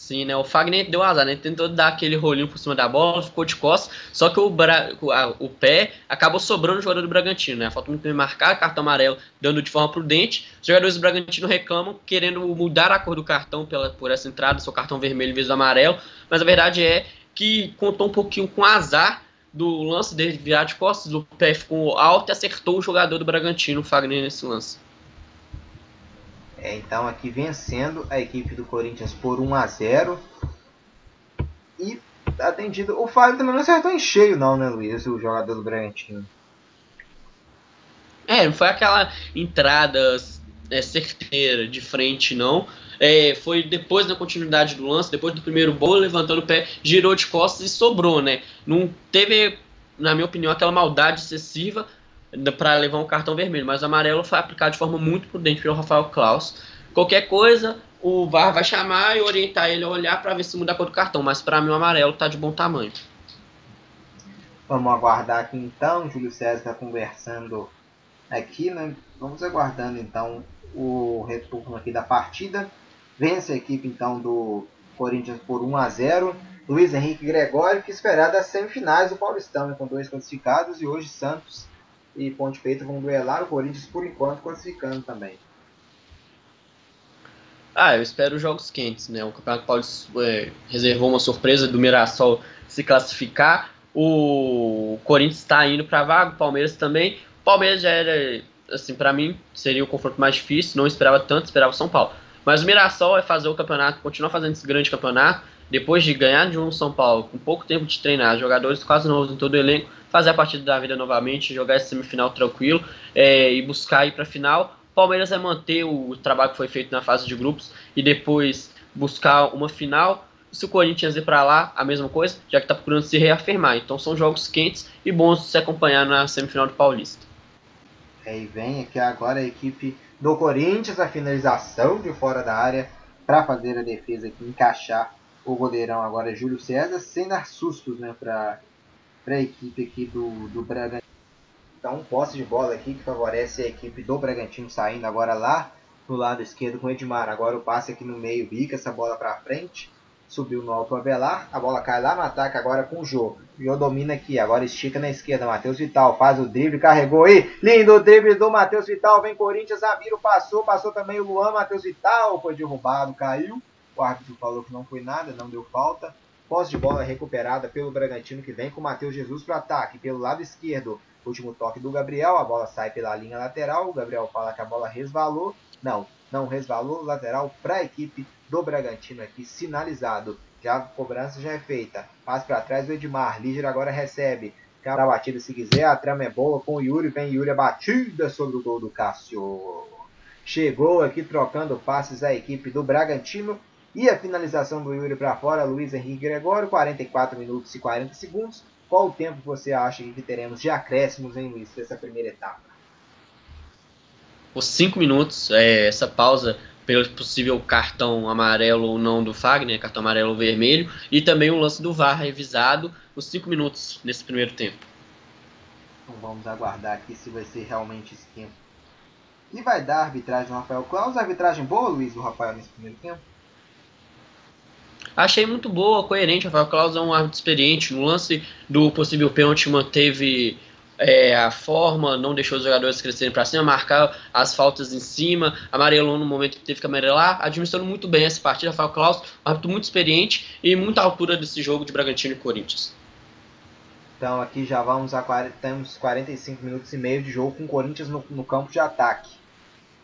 Sim, né? O Fagner deu azar, né? Tentou dar aquele rolinho por cima da bola, ficou de costas, só que o, bra... o pé acabou sobrando o jogador do Bragantino, né? Falta muito bem marcar, cartão amarelo dando de forma prudente. Os jogadores do Bragantino reclamam, querendo mudar a cor do cartão pela, por essa entrada, seu cartão vermelho em vez do amarelo, mas a verdade é que contou um pouquinho com azar do lance dele virar de costas, o pé ficou alto e acertou o jogador do Bragantino, o Fagner, nesse lance. É, então aqui vencendo a equipe do Corinthians por 1 a 0 E atendido. O Fábio também não acertou em cheio, não, né, Luiz? O jogador do Bragantino. É, foi aquela entrada é, certeira de frente, não. É, foi depois da continuidade do lance, depois do primeiro gol, levantando o pé, girou de costas e sobrou, né? Não teve, na minha opinião, aquela maldade excessiva, para levar um cartão vermelho, mas o amarelo foi aplicado de forma muito prudente pelo Rafael Klaus. Qualquer coisa, o VAR vai chamar e orientar ele a olhar para ver se muda a cor do cartão, mas para mim o amarelo está de bom tamanho. Vamos aguardar aqui então, o Júlio César está conversando aqui, né? Vamos aguardando então o retorno aqui da partida. Vence a equipe então do Corinthians por 1 a 0. Luiz Henrique Gregório, que esperar das semifinais do Paulistão, né? com dois classificados, e hoje Santos e Ponte Preta vão duelar o Corinthians por enquanto classificando também. Ah, eu espero jogos quentes, né? O Campeonato Paulista é, reservou uma surpresa do Mirassol se classificar. O Corinthians está indo para vaga, o Palmeiras também. O Palmeiras já era, assim, para mim, seria o confronto mais difícil, não esperava tanto, esperava o São Paulo. Mas o Mirassol é fazer o campeonato, continuar fazendo esse grande campeonato, depois de ganhar de um São Paulo, com pouco tempo de treinar, jogadores quase novos em todo o elenco, fazer a partida da vida novamente, jogar esse semifinal tranquilo é, e buscar ir para a final. Palmeiras vai manter o trabalho que foi feito na fase de grupos e depois buscar uma final. Se o Corinthians ir para lá, a mesma coisa, já que está procurando se reafirmar. Então são jogos quentes e bons de se acompanhar na semifinal do Paulista. É, e vem aqui agora a equipe do Corinthians, a finalização de fora da área para fazer a defesa aqui, encaixar o goleirão agora Júlio César, sem dar sustos né, para a equipe aqui do, do Bragantino. Então, um posse de bola aqui que favorece a equipe do Bragantino saindo agora lá no lado esquerdo com o Edmar. Agora o passe aqui no meio, bica essa bola para frente. Subiu no alto Avelar. A bola cai lá no ataque agora com o Jô. Jô domina aqui. Agora estica na esquerda. Matheus Vital faz o drible. Carregou aí. Lindo drible do Matheus Vital. Vem Corinthians. Amiro passou. Passou também o Luan. Matheus Vital foi derrubado. Caiu. O árbitro falou que não foi nada. Não deu falta. Posse de bola recuperada pelo Bragantino que vem com o Matheus Jesus para o ataque. Pelo lado esquerdo, último toque do Gabriel. A bola sai pela linha lateral. O Gabriel fala que a bola resvalou. Não, não resvalou. Lateral para a equipe do Bragantino aqui, sinalizado. Já a cobrança já é feita. Passa para trás do Edmar. Líger agora recebe. Cara batida se quiser. A trama é boa com o Yuri. Vem Yuri a batida sobre o gol do Cássio. Chegou aqui trocando passes a equipe do Bragantino. E a finalização do Yuri para fora, Luiz Henrique Gregório, 44 minutos e 40 segundos. Qual o tempo você acha que teremos de acréscimos, em Luiz, dessa primeira etapa? Os 5 minutos, é, essa pausa pelo possível cartão amarelo ou não do Fagner, cartão amarelo ou vermelho, e também o lance do VAR revisado, os 5 minutos nesse primeiro tempo. Então vamos aguardar aqui se vai ser realmente esse tempo. E vai dar a arbitragem do Rafael Claus, arbitragem boa, Luiz, do Rafael nesse primeiro tempo? Achei muito boa, coerente. Rafael Claus é um árbitro experiente. No lance do possível pênalti, manteve é, a forma, não deixou os jogadores crescerem para cima, marcar as faltas em cima, amarelou no momento que teve que amarelar, administrando muito bem essa partida. Rafael Claus, um árbitro muito experiente e muita altura desse jogo de Bragantino e Corinthians. Então aqui já vamos a 40, temos 45 minutos e meio de jogo com o Corinthians no, no campo de ataque.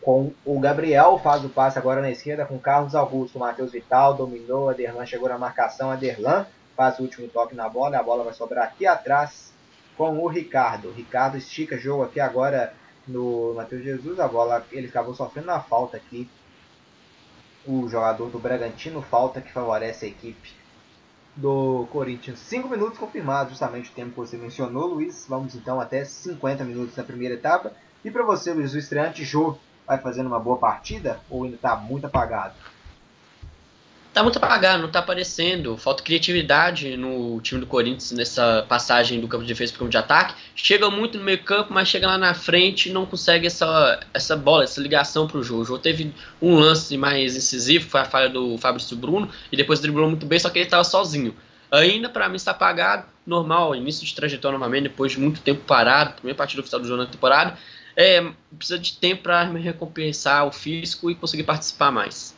Com o Gabriel faz o passe agora na esquerda com Carlos Augusto. Matheus Vital dominou, Aderlan chegou na marcação, Aderlan faz o último toque na bola, a bola vai sobrar aqui atrás com o Ricardo. Ricardo estica jogo aqui agora no Matheus Jesus, a bola ele acabou sofrendo na falta aqui. O jogador do Bragantino, falta que favorece a equipe do Corinthians. 5 minutos confirmados, justamente o tempo que você mencionou, Luiz. Vamos então até 50 minutos na primeira etapa. E para você, Luiz, o estreante Jô vai fazendo uma boa partida ou ainda está muito apagado? Tá muito apagado, não tá aparecendo. Falta criatividade no time do Corinthians nessa passagem do campo de defesa para o campo de ataque. Chega muito no meio campo, mas chega lá na frente e não consegue essa, essa bola, essa ligação para o jogo. O jogo teve um lance mais incisivo, foi a falha do Fabrício Bruno, e depois driblou muito bem, só que ele estava sozinho. Ainda para mim está apagado, normal, início de trajetória novamente, depois de muito tempo parado, primeira partida oficial do jogo na temporada. É, precisa de tempo para me recompensar o físico e conseguir participar mais.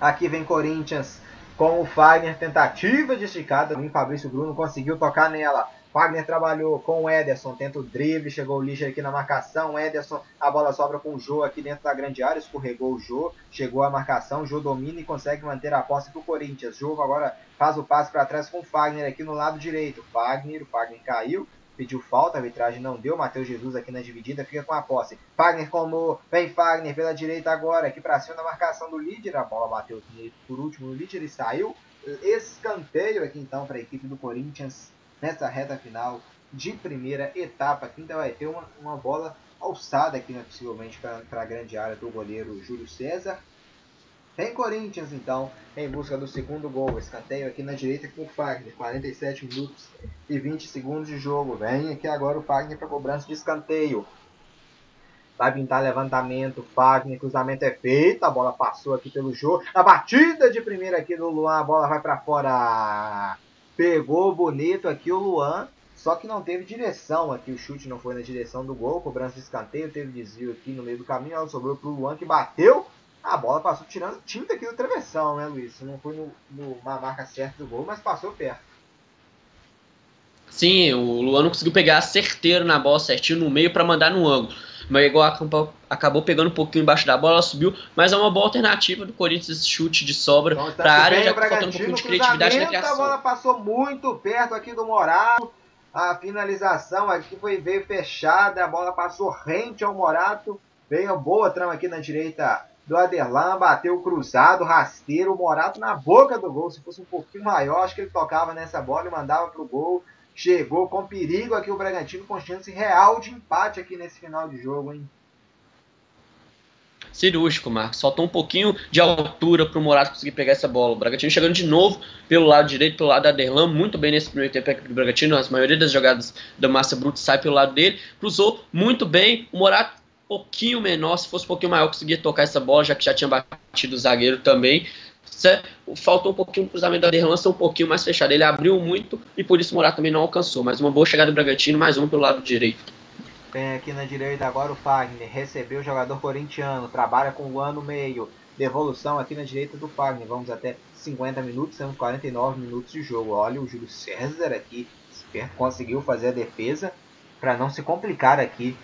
Aqui vem Corinthians com o Fagner, tentativa de esticada. O Fabrício Bruno conseguiu tocar nela. Fagner trabalhou com o Ederson, tenta o drible, chegou o Liger aqui na marcação. Ederson, a bola sobra com o Jô aqui dentro da grande área, escorregou o Jô, chegou a marcação. Jô domina e consegue manter a posse para o Corinthians. Jô agora faz o passe para trás com o Fagner aqui no lado direito. Fagner, o Fagner caiu, pediu falta, a arbitragem não deu. Matheus Jesus aqui na dividida fica com a posse. Fagner como vem Fagner pela direita agora, aqui para cima da marcação do líder. A bola bateu por último no líder e saiu. Escanteio aqui então para a equipe do Corinthians nessa reta final de primeira etapa. Aqui ainda vai ter uma, uma bola alçada aqui, né, possivelmente, para a grande área do goleiro Júlio César. Tem Corinthians, então, em busca do segundo gol. Escanteio aqui na direita com o Fagner. 47 minutos e 20 segundos de jogo. Vem aqui agora o Fagner para cobrança de escanteio. Vai pintar levantamento. Fagner, cruzamento é feito. A bola passou aqui pelo jogo. A batida de primeira aqui do Luan. A bola vai para fora. Pegou bonito aqui o Luan. Só que não teve direção aqui. O chute não foi na direção do gol. Cobrança de escanteio. Teve desvio aqui no meio do caminho. Ela sobrou para o Luan que bateu a bola passou tirando tinta aqui do travessão, né, Luiz? Não foi no, no, na marca certa do gol, mas passou perto. Sim, o Luan não conseguiu pegar certeiro na bola certinho no meio para mandar no ângulo. Mas igual acabou, acabou pegando um pouquinho embaixo da bola, ela subiu. Mas é uma boa alternativa do Corinthians esse chute de sobra então, tá para a área, já faltando um pouquinho de criatividade na criação. A bola passou muito perto aqui do Morato. A finalização aqui foi veio fechada, a bola passou rente ao Morato. Veio boa trama aqui na direita do Aderlan, bateu cruzado, rasteiro, Morato na boca do gol. Se fosse um pouquinho maior, acho que ele tocava nessa bola e mandava pro gol. Chegou com perigo aqui o Bragantino, com chance real de empate aqui nesse final de jogo, hein? Cirúrgico, Marcos. Faltou um pouquinho de altura para o Morato conseguir pegar essa bola. O Bragantino chegando de novo pelo lado direito, pelo lado da Aderlan, muito bem nesse primeiro tempo do Bragantino. A maioria das jogadas da Massa Bruta sai pelo lado dele. Cruzou muito bem. O Morato pouquinho menor, se fosse um pouquinho maior, conseguia tocar essa bola, já que já tinha batido o zagueiro também. Faltou um pouquinho o cruzamento da Derlan um pouquinho mais fechado. Ele abriu muito e por isso o Morato também não alcançou. Mas uma boa chegada do Bragantino, mais um pelo lado direito. Tem aqui na direita agora o Fagner. Recebeu o jogador corintiano. Trabalha com o Luan no meio. Devolução aqui na direita do Fagner. Vamos até 50 minutos, temos 49 minutos de jogo. Olha o Júlio César aqui. Conseguiu fazer a defesa para não se complicar aqui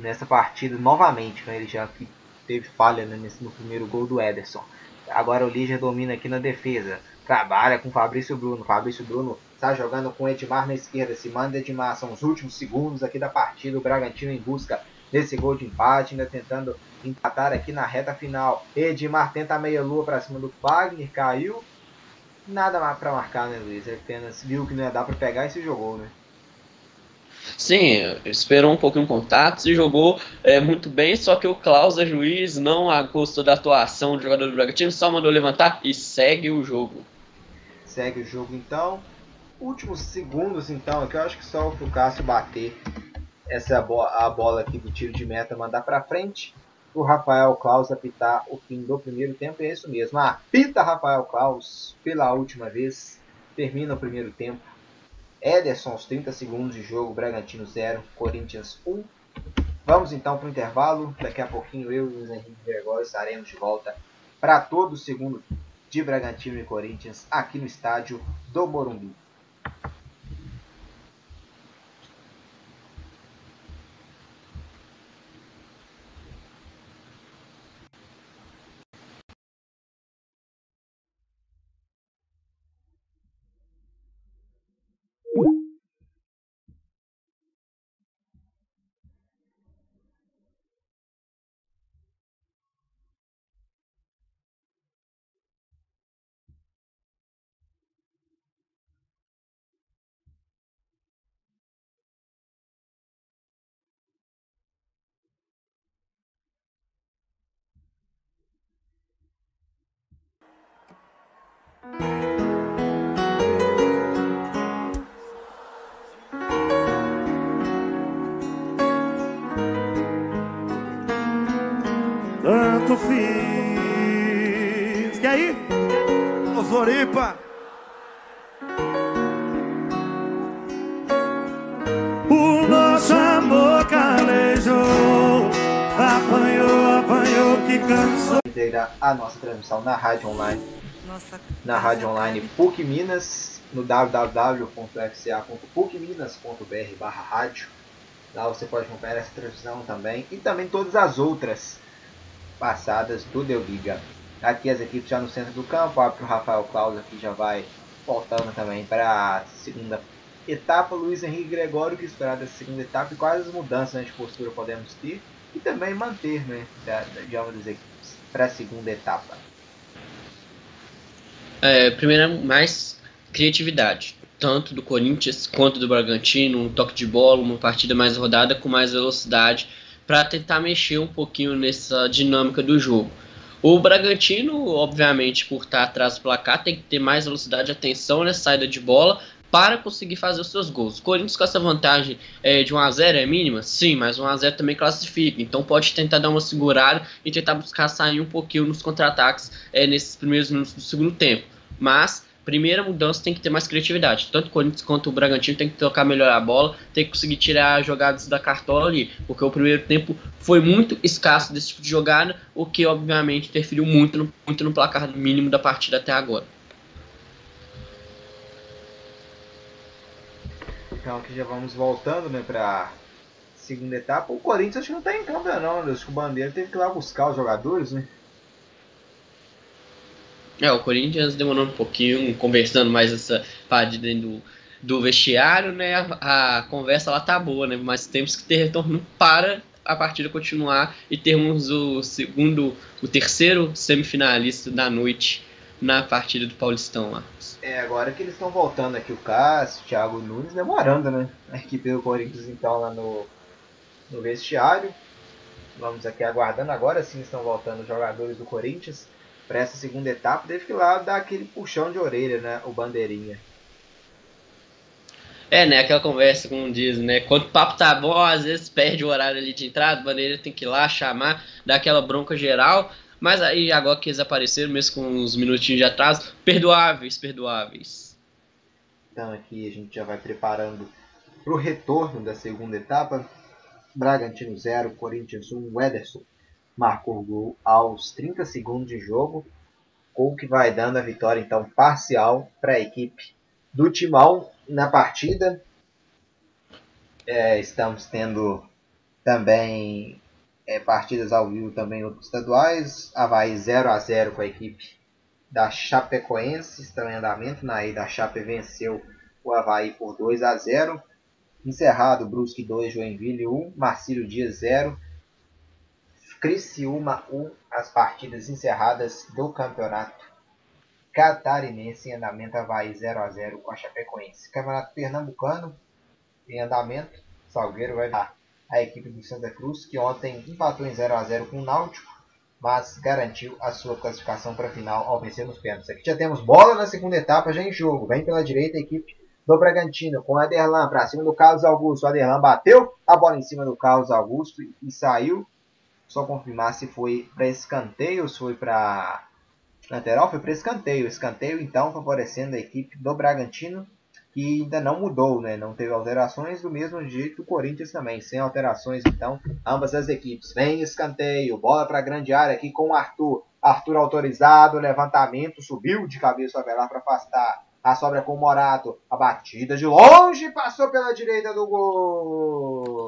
nessa partida novamente, né? ele já teve falha né, nesse, no primeiro gol do Ederson. Agora o Lígia domina aqui na defesa, trabalha com Fabrício Bruno. Fabrício Bruno está jogando com Edmar na esquerda, se manda Edmar, são os últimos segundos aqui da partida. O Bragantino em busca desse gol de empate, ainda tentando empatar aqui na reta final. Edmar tenta a meia-lua para cima do Fagner, caiu. Nada mais para marcar, né, Luiz? Apenas viu que não ia dar para pegar e se jogou, né? Sim, esperou um pouquinho contatos e jogou é, muito bem, só que o Klaus, a juiz, não gostou da atuação do jogador do Bragantino, só mandou levantar e segue o jogo. Segue o jogo então. Últimos segundos então, que eu acho que só o Fucácio bater essa bo a bola aqui do tiro de meta, mandar para frente, o Rafael Klaus apitar o fim do primeiro tempo, é isso mesmo. Apita Rafael Klaus pela última vez, termina o primeiro tempo Ederson aos 30 segundos de jogo, Bragantino 0, Corinthians 1. Vamos então para o intervalo. Daqui a pouquinho eu e o Luiz Henrique Vergóis estaremos de volta para todo o segundo de Bragantino e Corinthians aqui no estádio do Morumbi. A nossa transmissão na rádio online. Na rádio online PUC Minas, no www.fca.pucminas.br barra rádio. Lá você pode acompanhar essa transmissão também e também todas as outras passadas do Deu Liga. Aqui as equipes já no centro do campo, o Rafael Claus aqui já vai voltando também para a segunda etapa. Luiz Henrique Gregório, que esperar dessa segunda etapa e quais as mudanças né, de postura podemos ter e também manter né, da, de ambas as equipes para a segunda etapa. É, primeiro, mais criatividade, tanto do Corinthians quanto do Bragantino, um toque de bola, uma partida mais rodada com mais velocidade para tentar mexer um pouquinho nessa dinâmica do jogo. O Bragantino, obviamente, por estar atrás do placar, tem que ter mais velocidade e atenção nessa saída de bola para conseguir fazer os seus gols. O Corinthians com essa vantagem é, de 1 a 0 é mínima? Sim, mas 1 a 0 também classifica. Então pode tentar dar uma segurada e tentar buscar sair um pouquinho nos contra-ataques é, nesses primeiros minutos do segundo tempo. Mas primeira mudança tem que ter mais criatividade. Tanto o Corinthians quanto o Bragantino tem que tocar melhor a bola, tem que conseguir tirar jogadas da cartola ali, porque o primeiro tempo foi muito escasso desse tipo de jogada, o que obviamente interferiu muito no, muito no placar mínimo da partida até agora. Então aqui já vamos voltando né, para segunda etapa. O Corinthians acho que não está em campo não, né? acho que o Bandeira teve que ir lá buscar os jogadores, né? É, o Corinthians demorou um pouquinho, conversando mais essa parte dentro do, do vestiário, né? A, a, conversa lá tá boa, né? Mas temos que ter retorno para a partida continuar e termos o segundo, o terceiro semifinalista da noite na partida do Paulistão lá. É, agora que eles estão voltando aqui, o Cássio, o Thiago Nunes, demorando, né? A equipe do Corinthians então lá no, no vestiário. Vamos aqui aguardando, agora sim estão voltando os jogadores do Corinthians para essa segunda etapa, teve que lá dar aquele puxão de orelha, né? O bandeirinha. É, né? Aquela conversa com diz, né? Quando o papo tá bom, às vezes perde o horário ali de entrada, o bandeira tem que ir lá chamar, dar aquela bronca geral. Mas aí agora que eles apareceram, mesmo com uns minutinhos de atraso, perdoáveis, perdoáveis. Então aqui a gente já vai preparando para o retorno da segunda etapa. Bragantino 0, Corinthians 1, Ederson marcou o gol aos 30 segundos de jogo, gol que vai dando a vitória então parcial para a equipe do Timão na partida. É, estamos tendo também é, partidas ao vivo também outros estaduais. Havaí 0 a 0 com a equipe da Chapecoense, estão em andamento. Na ida a Chape venceu o Havaí por 2 a 0. Encerrado Brusque 2, Joinville 1, Marcílio Dias 0. Criciúma 1, as partidas encerradas do campeonato catarinense em andamento Havaí 0 a 0 com a Chapecoense. Campeonato Pernambucano em andamento, Salgueiro vai dar a equipe do Santa Cruz, que ontem empatou em 0 a 0 com o Náutico, mas garantiu a sua classificação para a final ao vencer nos pênaltis. Aqui já temos bola na segunda etapa já em jogo. Vem pela direita a equipe do Bragantino com Aderlan para cima do Carlos Augusto. Aderlan bateu a bola em cima do Carlos Augusto e saiu só confirmar se foi para escanteio se foi para lateral. Foi para escanteio. Escanteio, então, favorecendo a equipe do Bragantino, que ainda não mudou, né? não teve alterações, do mesmo jeito que o Corinthians também, sem alterações, então, ambas as equipes. Vem escanteio, bola para a grande área aqui com o Arthur. Arthur autorizado, levantamento, subiu de cabeça o Avelar para afastar. A sobra com o Morato. A batida de longe passou pela direita do gol.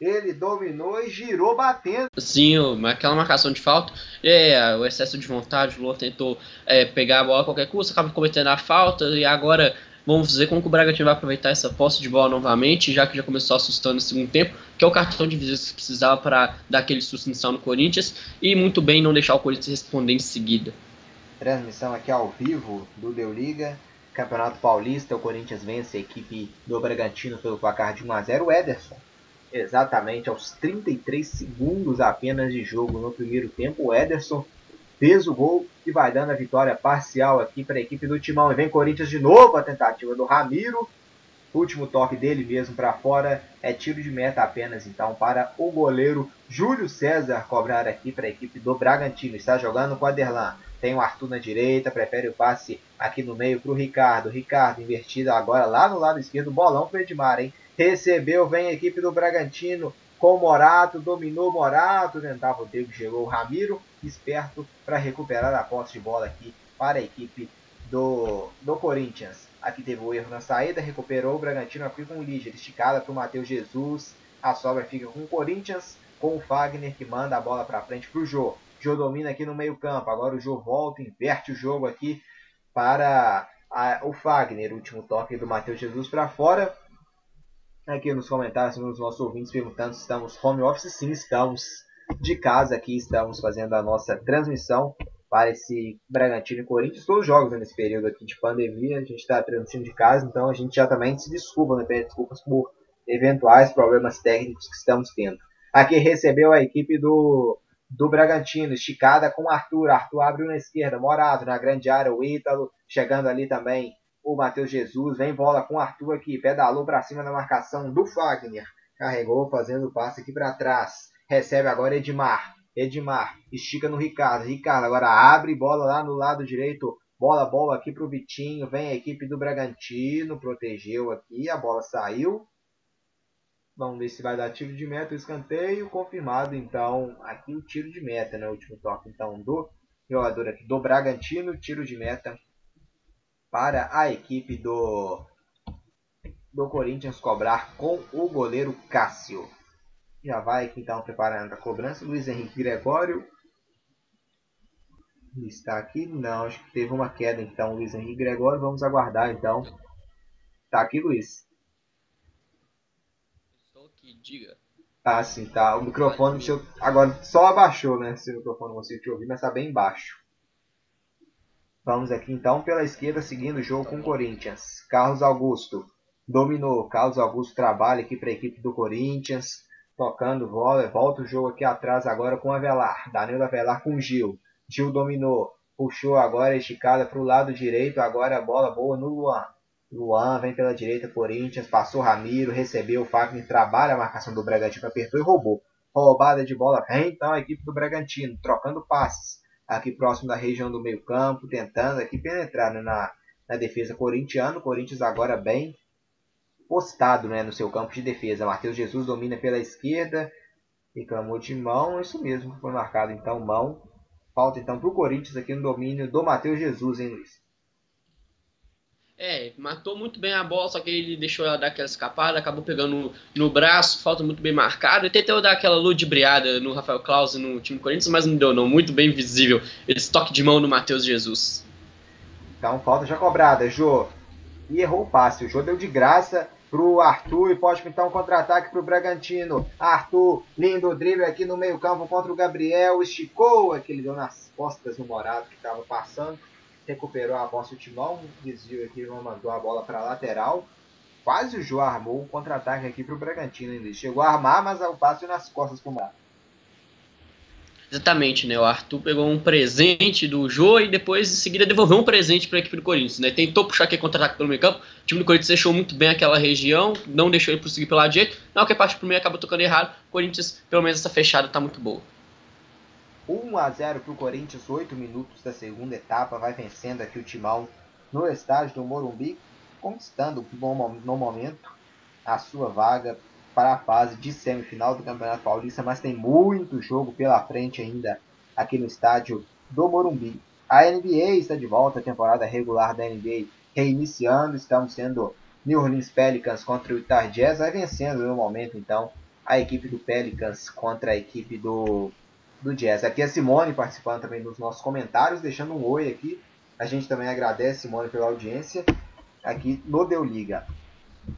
Ele dominou e girou batendo. Sim, aquela marcação de falta, é, o excesso de vontade, o Lula tentou é, pegar a bola a qualquer custo, acaba cometendo a falta e agora vamos ver como que o Bragantino vai aproveitar essa posse de bola novamente, já que já começou assustando no segundo tempo, que é o cartão de visita que precisava para dar aquele susto inicial no Corinthians e muito bem não deixar o Corinthians responder em seguida. Transmissão aqui ao vivo do Deu Liga. Campeonato Paulista, o Corinthians vence a equipe do Bragantino pelo placar de 1 a 0. O Ederson exatamente aos 33 segundos apenas de jogo no primeiro tempo. O Ederson fez o gol e vai dando a vitória parcial aqui para a equipe do Timão. E vem Corinthians de novo, a tentativa do Ramiro. Último toque dele mesmo para fora. É tiro de meta apenas então para o goleiro Júlio César cobrar aqui para a equipe do Bragantino. Está jogando com o Aderlan. Tem o Arthur na direita, prefere o passe aqui no meio para o Ricardo. Ricardo invertido agora lá no lado esquerdo. Bolão para Edmar, hein? Recebeu, vem a equipe do Bragantino com Morato, dominou Morato, tentava o Diego, chegou o Ramiro, esperto para recuperar a posse de bola aqui para a equipe do, do Corinthians. Aqui teve o erro na saída, recuperou o Bragantino aqui com o Líger, esticada para o Matheus Jesus. A sobra fica com o Corinthians, com o Fagner que manda a bola para frente para o Jô. Jô domina aqui no meio campo, agora o Jô volta, inverte o jogo aqui para a, o Fagner. Último toque do Matheus Jesus para fora. Aqui nos comentários, nos nossos ouvintes perguntando se estamos home office. Sim, estamos de casa aqui, estamos fazendo a nossa transmissão para esse Bragantino e Corinthians. Todos os jogos né, nesse período aqui de pandemia, a gente está transmitindo de casa, então a gente já também se desculpa, né, pede desculpas por eventuais problemas técnicos que estamos tendo. Aqui recebeu a equipe do, do Bragantino, esticada com Arthur. Arthur abriu na esquerda, Morato na grande área, o Ítalo, chegando ali também o Matheus Jesus. Vem bola com Arthur aqui, pedalou para cima da marcação do Fagner. Carregou, fazendo o passe aqui para trás. Recebe agora Edmar. Edmar estica no Ricardo. Ricardo agora abre bola lá no lado direito. Bola, bola aqui para o Vitinho. Vem a equipe do Bragantino. Protegeu aqui. A bola saiu. Vamos ver se vai dar tiro de meta. O escanteio confirmado. Então, aqui o tiro de meta, né? O último toque então do jogador aqui do Bragantino. Tiro de meta para a equipe do, do Corinthians cobrar com o goleiro Cássio. Já vai aqui então preparando a cobrança. Luiz Henrique Gregório. Está aqui? Não, acho que teve uma queda então. Luiz Henrique Gregório. Vamos aguardar então. Está aqui, Luiz. Estou aqui, diga. Ah, sim, tá. O microfone eu... agora só abaixou, né? Se o microfone consigo te ouvir, mas está bem baixo. Vamos aqui então pela esquerda, seguindo o jogo com o Corinthians. Carlos Augusto dominou. Carlos Augusto trabalha aqui para a equipe do Corinthians tocando bola, volta o jogo aqui atrás agora com Avelar, Danilo Avelar com Gil, Gil dominou, puxou agora esticada para o lado direito, agora a bola boa no Luan, Luan vem pela direita, Corinthians, passou Ramiro, recebeu o Fagner, trabalha a marcação do Bragantino, apertou e roubou, roubada de bola, vem então a equipe do Bragantino, trocando passes, aqui próximo da região do meio campo, tentando aqui penetrar né, na, na defesa corintiana, Corinthians agora bem postado né, no seu campo de defesa. Matheus Jesus domina pela esquerda, reclamou de mão, isso mesmo, foi marcado então mão. Falta então para o Corinthians aqui no domínio do Matheus Jesus, hein, Luiz? É, matou muito bem a bola, só que ele deixou ela dar aquela escapada, acabou pegando no, no braço, falta muito bem marcado. E tentou dar aquela ludibriada no Rafael Claus no time Corinthians, mas não deu não, muito bem visível esse toque de mão no Matheus Jesus. Então falta já cobrada, Jô. E errou o passe, o Jô deu de graça, pro Arthur e pode pintar um contra-ataque pro Bragantino. Arthur, lindo drible aqui no meio-campo contra o Gabriel, esticou aquele deu nas costas do Morado que estava passando, recuperou a bola o Timão, desvio aqui, mandou a bola para lateral. Quase o Jô armou um contra-ataque aqui pro Bragantino, ele chegou a armar, mas o passe nas costas pro Morado. Exatamente, né? O Arthur pegou um presente do Jô e depois em seguida devolveu um presente para a equipe do Corinthians, né? Tentou puxar aquele contra-ataque pelo meio campo. O time do Corinthians deixou muito bem aquela região, não deixou ele prosseguir pelo lado direito. Não, que parte pro meio acabou tocando errado. O Corinthians, pelo menos essa fechada tá muito boa. 1 a 0 para o Corinthians, 8 minutos da segunda etapa, vai vencendo aqui o Timão no estádio do Morumbi, conquistando no momento a sua vaga para a fase de semifinal do Campeonato Paulista, mas tem muito jogo pela frente ainda aqui no estádio do Morumbi. A NBA está de volta, a temporada regular da NBA reiniciando, estamos sendo New Orleans Pelicans contra o Utah Jazz, vai vencendo no momento então a equipe do Pelicans contra a equipe do, do Jazz. Aqui a Simone participando também dos nossos comentários, deixando um oi aqui. A gente também agradece, Simone, pela audiência aqui no Deu Liga.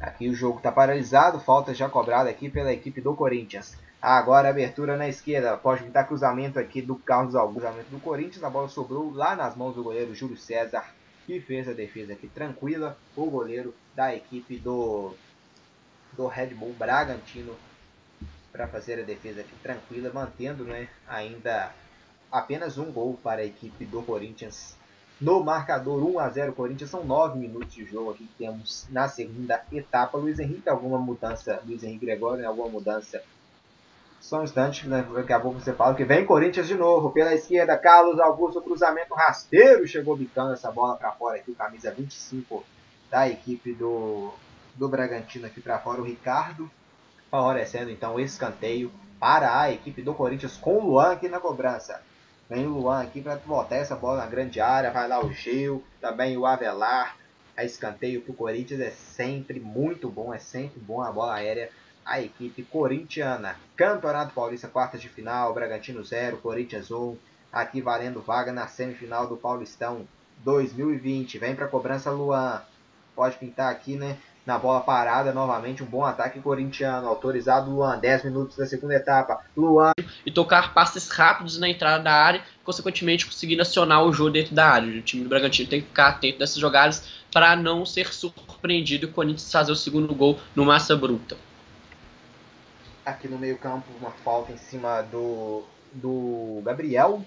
Aqui o jogo está paralisado, falta já cobrada aqui pela equipe do Corinthians. Agora abertura na esquerda, pode pintar cruzamento aqui do Carlos Augusto, cruzamento do Corinthians, a bola sobrou lá nas mãos do goleiro Júlio César, que fez a defesa aqui tranquila, o goleiro da equipe do, do Red Bull Bragantino para fazer a defesa aqui tranquila, mantendo né, ainda apenas um gol para a equipe do Corinthians no marcador 1 a 0 Corinthians. São 9 minutos de jogo aqui que temos na segunda etapa. Luiz Henrique, alguma mudança? Luiz Henrique Gregório, alguma mudança? Só um instante, né? daqui a pouco você fala que vem Corinthians de novo. Pela esquerda, Carlos Augusto, cruzamento rasteiro. Chegou bicando essa bola para fora aqui, camisa 25 da equipe do, do Bragantino aqui para fora. O Ricardo favorecendo então o escanteio para a equipe do Corinthians com o Luan aqui na cobrança. Vem o Luan aqui para botar essa bola na grande área. Vai lá o Gil, também o Avelar. A escanteio para o Corinthians é sempre muito bom, é sempre bom a bola aérea. A equipe corintiana. Campeonato Paulista, quartas de final. Bragantino 0, Corinthians 1. Aqui valendo vaga na semifinal do Paulistão 2020. Vem para cobrança Luan. Pode pintar aqui, né? Na bola parada novamente, um bom ataque corintiano, autorizado Luan, 10 minutos da segunda etapa, Luan. E tocar passes rápidos na entrada da área, consequentemente conseguindo acionar o jogo dentro da área. O time do Bragantino tem que ficar atento dessas jogadas para não ser surpreendido e o Corinthians fazer o segundo gol no massa bruta. Aqui no meio campo, uma falta em cima do, do Gabriel.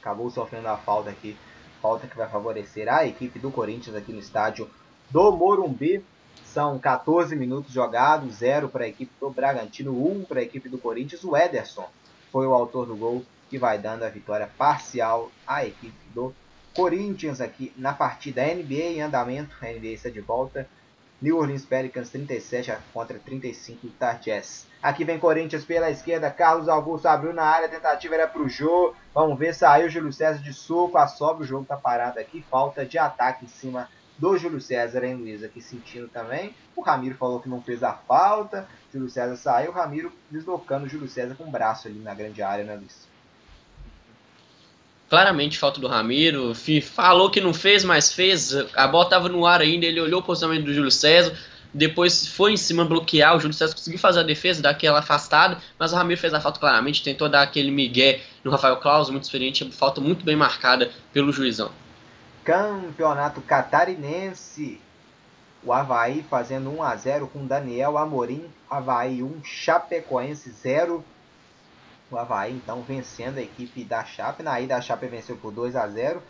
Acabou sofrendo a falta aqui. Falta que vai favorecer a equipe do Corinthians aqui no estádio do Morumbi. São 14 minutos jogados, 0 para a equipe do Bragantino, 1 para a equipe do Corinthians. O Ederson foi o autor do gol que vai dando a vitória parcial à equipe do Corinthians aqui na partida NBA em andamento. A NBA está de volta. New Orleans Pelicans 37 contra 35 Utah Jazz. Aqui vem Corinthians pela esquerda. Carlos Augusto abriu na área. Tentativa era para o Jô. Vamos ver. Saiu Júlio César de soco. A sobe. O jogo está parado aqui. Falta de ataque em cima do Júlio César, hein, Luiz? Aqui sentindo também. O Ramiro falou que não fez a falta. Júlio César saiu. O Ramiro deslocando o Júlio César com o braço ali na grande área, né, Luiz? Claramente falta do Ramiro. Falou que não fez, mas fez. A bola estava no ar ainda. Ele olhou o posicionamento do Júlio César. Depois foi em cima bloquear. O Júlio César conseguiu fazer a defesa, dar aquela afastada. Mas o Ramiro fez a falta claramente. Tentou dar aquele migué no Rafael Claus, muito experiente. Falta muito bem marcada pelo juizão. Campeonato Catarinense. O Havaí fazendo 1 a 0 com Daniel Amorim. Havaí 1, Chapecoense 0. O Havaí então vencendo a equipe da Chape. Na ida a Chape venceu por 2 a 0.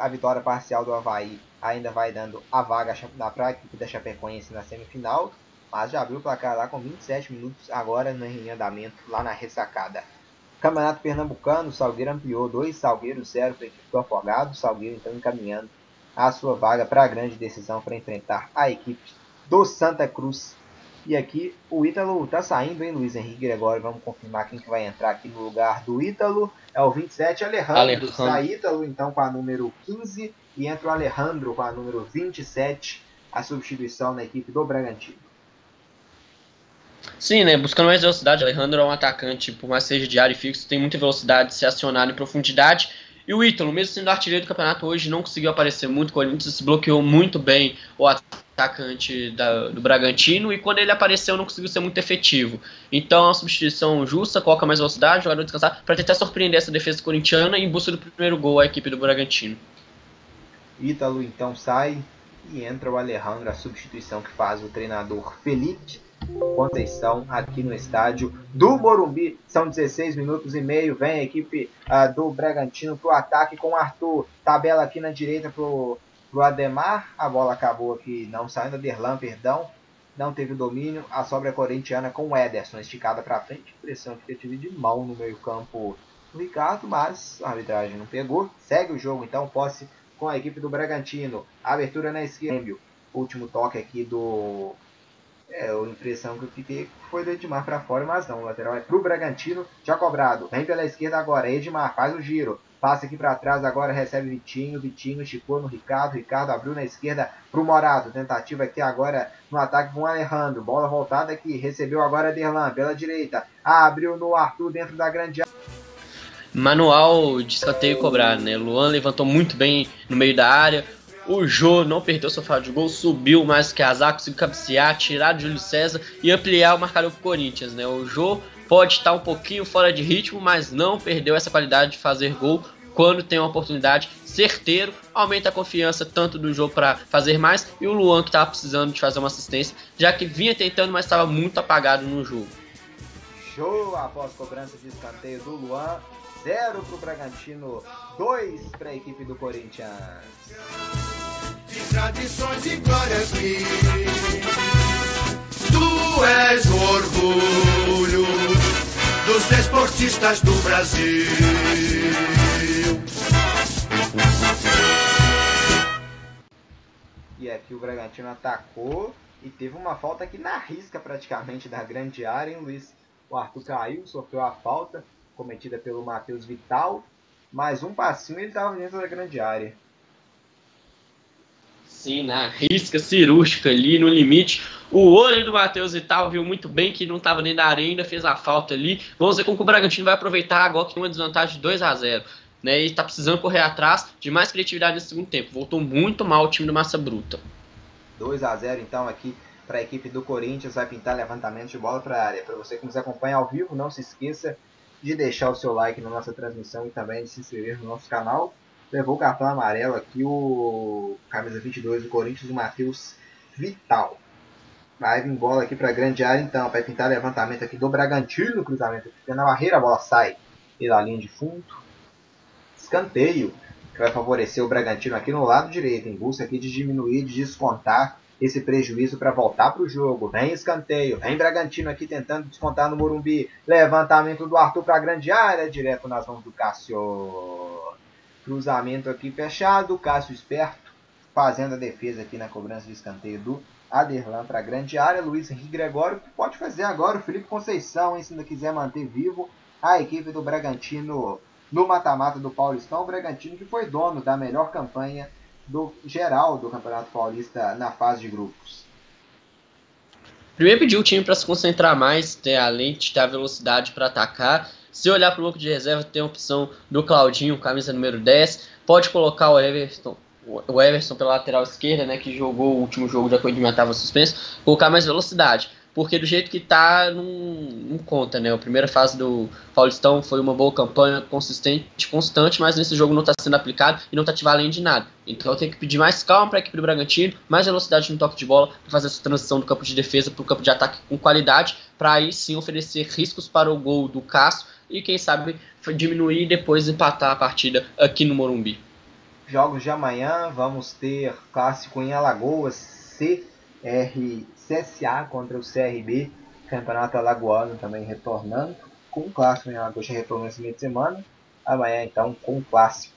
A vitória parcial do Havaí ainda vai dando a vaga para a equipe da Chapecoense na semifinal. Mas já abriu o placar lá com 27 minutos agora no andamento lá na ressacada. Campeonato Pernambucano, Salgueiro ampliou 2 Salgueiro 0 para a equipe do Afogado. Salgueiro então encaminhando a sua vaga para a grande decisão para enfrentar a equipe do Santa Cruz. E aqui o Ítalo está saindo, hein, Luiz Henrique Gregório? Vamos confirmar quem que vai entrar aqui no lugar do Ítalo. É o 27, Alejandro. Alejandro. Sai Ítalo então com a número 15 e entra o Alejandro com a número 27, a substituição na equipe do Bragantino. Sim, né? Buscando mais velocidade. Alejandro é um atacante, por mais seja de área e fixo, tem muita velocidade, se acionar em profundidade. E o Ítalo, mesmo sendo artilheiro do campeonato hoje, não conseguiu aparecer muito. O Corinthians bloqueou muito bem o atacante da, do Bragantino e quando ele apareceu não conseguiu ser muito efetivo. Então, é uma substituição justa, coloca mais velocidade, jogador descansar, para tentar surpreender essa defesa corintiana em busca do primeiro gol à equipe do Bragantino. Ítalo então sai e entra o Alejandro, a substituição que faz o treinador Felipe Conceição aqui no estádio do Morumbi. São 16 minutos e meio. Vem a equipe uh, do Bragantino para o ataque com o Arthur. Tabela aqui na direita para o Ademar. A bola acabou aqui não saindo. Derlan, perdão. Não teve domínio. A sobra corintiana com o Ederson esticada para frente. Pressão que tive de mão no meio-campo do Ricardo, mas a arbitragem não pegou. Segue o jogo então. Posse com a equipe do Bragantino. Abertura na esquerda. Último toque aqui do é, a impressão que eu fiquei foi do Edmar para fora, mas não. O lateral é pro Bragantino, já cobrado. Vem pela esquerda agora. Edmar faz o giro. Passa aqui para trás agora, recebe Vitinho. Vitinho esticou no Ricardo. Ricardo abriu na esquerda pro Morado. Tentativa aqui agora no ataque com o Alejandro. Bola voltada aqui. Recebeu agora Derlan pela direita. Abriu no Arthur dentro da grande Manual de escanteio cobrado, né? Luan levantou muito bem no meio da área. O Jô não perdeu seu falta de gol, subiu mais que Azar, conseguiu cabecear, tirar de Júlio César e ampliar o marcador para o Corinthians. Né? O Jô pode estar um pouquinho fora de ritmo, mas não perdeu essa qualidade de fazer gol quando tem uma oportunidade certeiro, aumenta a confiança tanto do jogo para fazer mais e o Luan que estava precisando de fazer uma assistência, já que vinha tentando, mas estava muito apagado no jogo. Show após cobrança de escanteio do Luan. 0 para o Bragantino, 2 para a equipe do Corinthians. De tradições e glórias mil, tu és o orgulho dos desportistas do Brasil. E aqui o Bragantino atacou e teve uma falta aqui na risca praticamente da grande área, hein, Luiz? O Arthur caiu, sofreu a falta cometida pelo Matheus Vital. Mais um passinho ele estava dentro da grande área. Sim, na risca cirúrgica ali, no limite. O olho do Matheus Vital viu muito bem que não estava nem na ainda, fez a falta ali. Vamos ver como o Bragantino vai aproveitar agora que tem uma desvantagem de 2 a 0 né, e está precisando correr atrás de mais criatividade nesse segundo tempo. Voltou muito mal o time do Massa Bruta. 2 a 0 então aqui para a equipe do Corinthians, vai pintar levantamento de bola para a área. Para você que nos acompanha ao vivo, não se esqueça de deixar o seu like na nossa transmissão e também de se inscrever no nosso canal. Levou o cartão amarelo aqui o camisa 22 do Corinthians, o Matheus Vital. Vai vir bola aqui para a grande área então, vai pintar levantamento aqui do Bragantino, cruzamento aqui na barreira, a bola sai pela linha de fundo. Escanteio, que vai favorecer o Bragantino aqui no lado direito, em busca aqui de diminuir, de descontar esse prejuízo para voltar para o jogo. Vem escanteio, vem Bragantino aqui tentando descontar no Morumbi. Levantamento do Arthur para a grande área, direto nas mãos do Cássio. Cruzamento aqui fechado, Cássio esperto, fazendo a defesa aqui na cobrança de escanteio do Aderlan para a grande área. Luiz Henrique Gregório, que pode fazer agora o Felipe Conceição, hein, se ainda quiser manter vivo a equipe do Bragantino no mata-mata do Paulistão. O Bragantino que foi dono da melhor campanha do geral do Campeonato Paulista na fase de grupos? Primeiro pediu o time para se concentrar mais, ter a lente, ter a velocidade para atacar. Se olhar para o banco de reserva, tem a opção do Claudinho, camisa número 10. Pode colocar o Everton, o Everton pela lateral esquerda, né, que jogou o último jogo da Coelho estava suspenso, colocar mais velocidade porque do jeito que tá, não, não, conta, né? A primeira fase do Paulistão foi uma boa campanha, consistente, constante, mas nesse jogo não está sendo aplicado e não está te valendo de nada. Então eu tenho que pedir mais calma para a equipe do Bragantino, mais velocidade no toque de bola, para fazer essa transição do campo de defesa para o campo de ataque com qualidade, para aí sim oferecer riscos para o gol do Cássio e quem sabe diminuir e depois empatar a partida aqui no Morumbi. Jogos de amanhã, vamos ter clássico em Alagoas, CR CSA contra o CRB, Campeonato Alagoano também retornando, com o clássico em Alagoas retornou esse meio de semana. Amanhã então com o clássico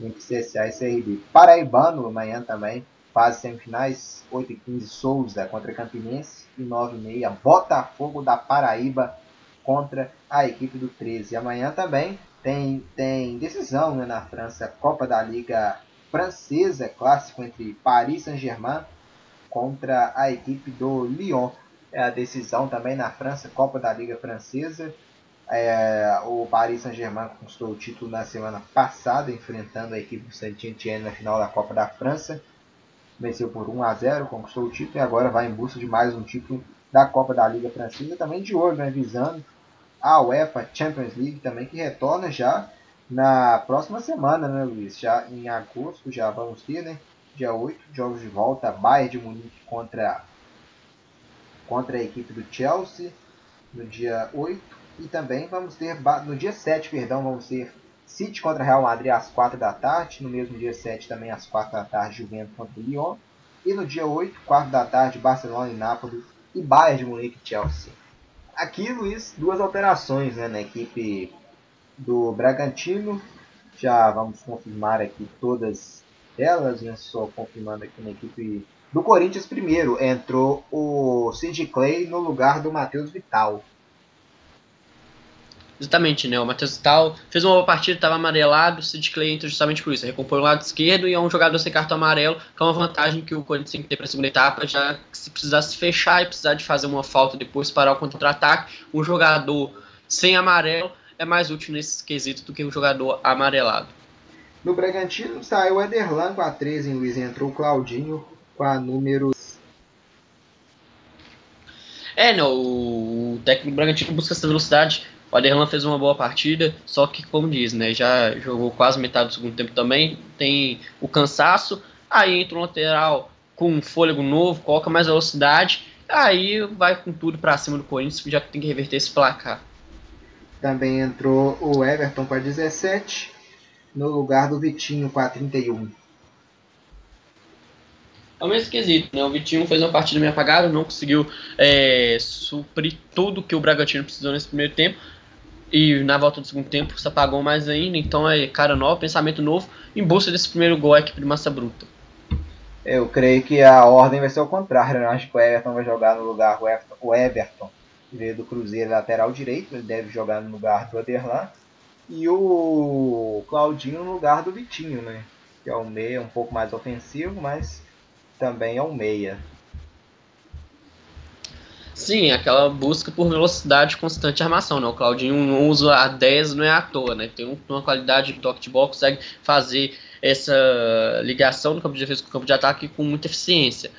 entre CSA e CRB. Paraibano amanhã também, fase semifinais, 8 e 15 Souza contra Campinense e 9 e meia Botafogo da Paraíba contra a equipe do 13. Amanhã também tem, tem decisão né, na França, Copa da Liga Francesa, clássico entre Paris Saint-Germain contra a equipe do Lyon. É a decisão também na França, Copa da Liga Francesa. É, o Paris Saint-Germain conquistou o título na semana passada, enfrentando a equipe do Saint-Étienne na final da Copa da França. Venceu por 1 a 0, conquistou o título e agora vai em busca de mais um título da Copa da Liga Francesa, também de olho, né, visando a UEFA Champions League também, que retorna já na próxima semana, né, Luiz? Já em agosto já vamos ter, né? Dia 8, jogos de volta, Bayern de Munique contra, contra a equipe do Chelsea, no dia 8, e também vamos ter, no dia 7, perdão, vamos ter City contra Real Madrid às 4 da tarde, no mesmo dia 7 também às 4 da tarde, Juventus contra Lyon, e no dia 8, 4 da tarde, Barcelona e Nápoles, e Bayern de Munique e Chelsea. Aqui, Luiz, duas alterações né, na equipe do Bragantino. Já vamos confirmar aqui todas delas, né, só confirmando aqui na equipe do Corinthians primeiro, entrou o Sid Clay no lugar do Matheus Vital. Exatamente, né? O Matheus Vital fez uma boa partida, estava amarelado, o Sid Clay entra justamente por isso, recompõe o lado esquerdo e é um jogador sem cartão amarelo, que é uma vantagem que o Corinthians tem que ter para a segunda etapa, já que se precisar se fechar e precisar de fazer uma falta depois parar o contra-ataque, um jogador sem amarelo é mais útil nesse quesito do que um jogador amarelado. No Bragantino saiu o Ederlan com a 13 em Luiz, entrou o Claudinho com a número. É, não, o técnico do Bragantino busca essa velocidade. O Aderlan fez uma boa partida, só que, como diz, né, já jogou quase metade do segundo tempo também. Tem o cansaço, aí entra um lateral com um fôlego novo, coloca mais velocidade, aí vai com tudo para cima do Corinthians, já tem que reverter esse placar. Também entrou o Everton com a 17, no lugar do Vitinho com a 31. É o mesmo quesito, né? O Vitinho fez uma partida meio apagada, não conseguiu é, suprir tudo que o Bragantino precisou nesse primeiro tempo. E na volta do segundo tempo se apagou mais ainda. Então é cara nova, pensamento novo, em busca desse primeiro gol aqui de massa bruta. Eu creio que a ordem vai ser o contrário. Né? Acho que o Everton vai jogar no lugar do Everton. O Everton veio do Cruzeiro lateral direito, ele deve jogar no lugar do Aderlan. E o Claudinho no lugar do Vitinho, né? Que é um meia um pouco mais ofensivo, mas também é um meia. Sim, aquela busca por velocidade constante de armação, né? O Claudinho não usa a 10 não é à toa, né? Tem uma qualidade de toque de bola, consegue fazer essa ligação no campo de defesa com o campo de ataque com muita eficiência.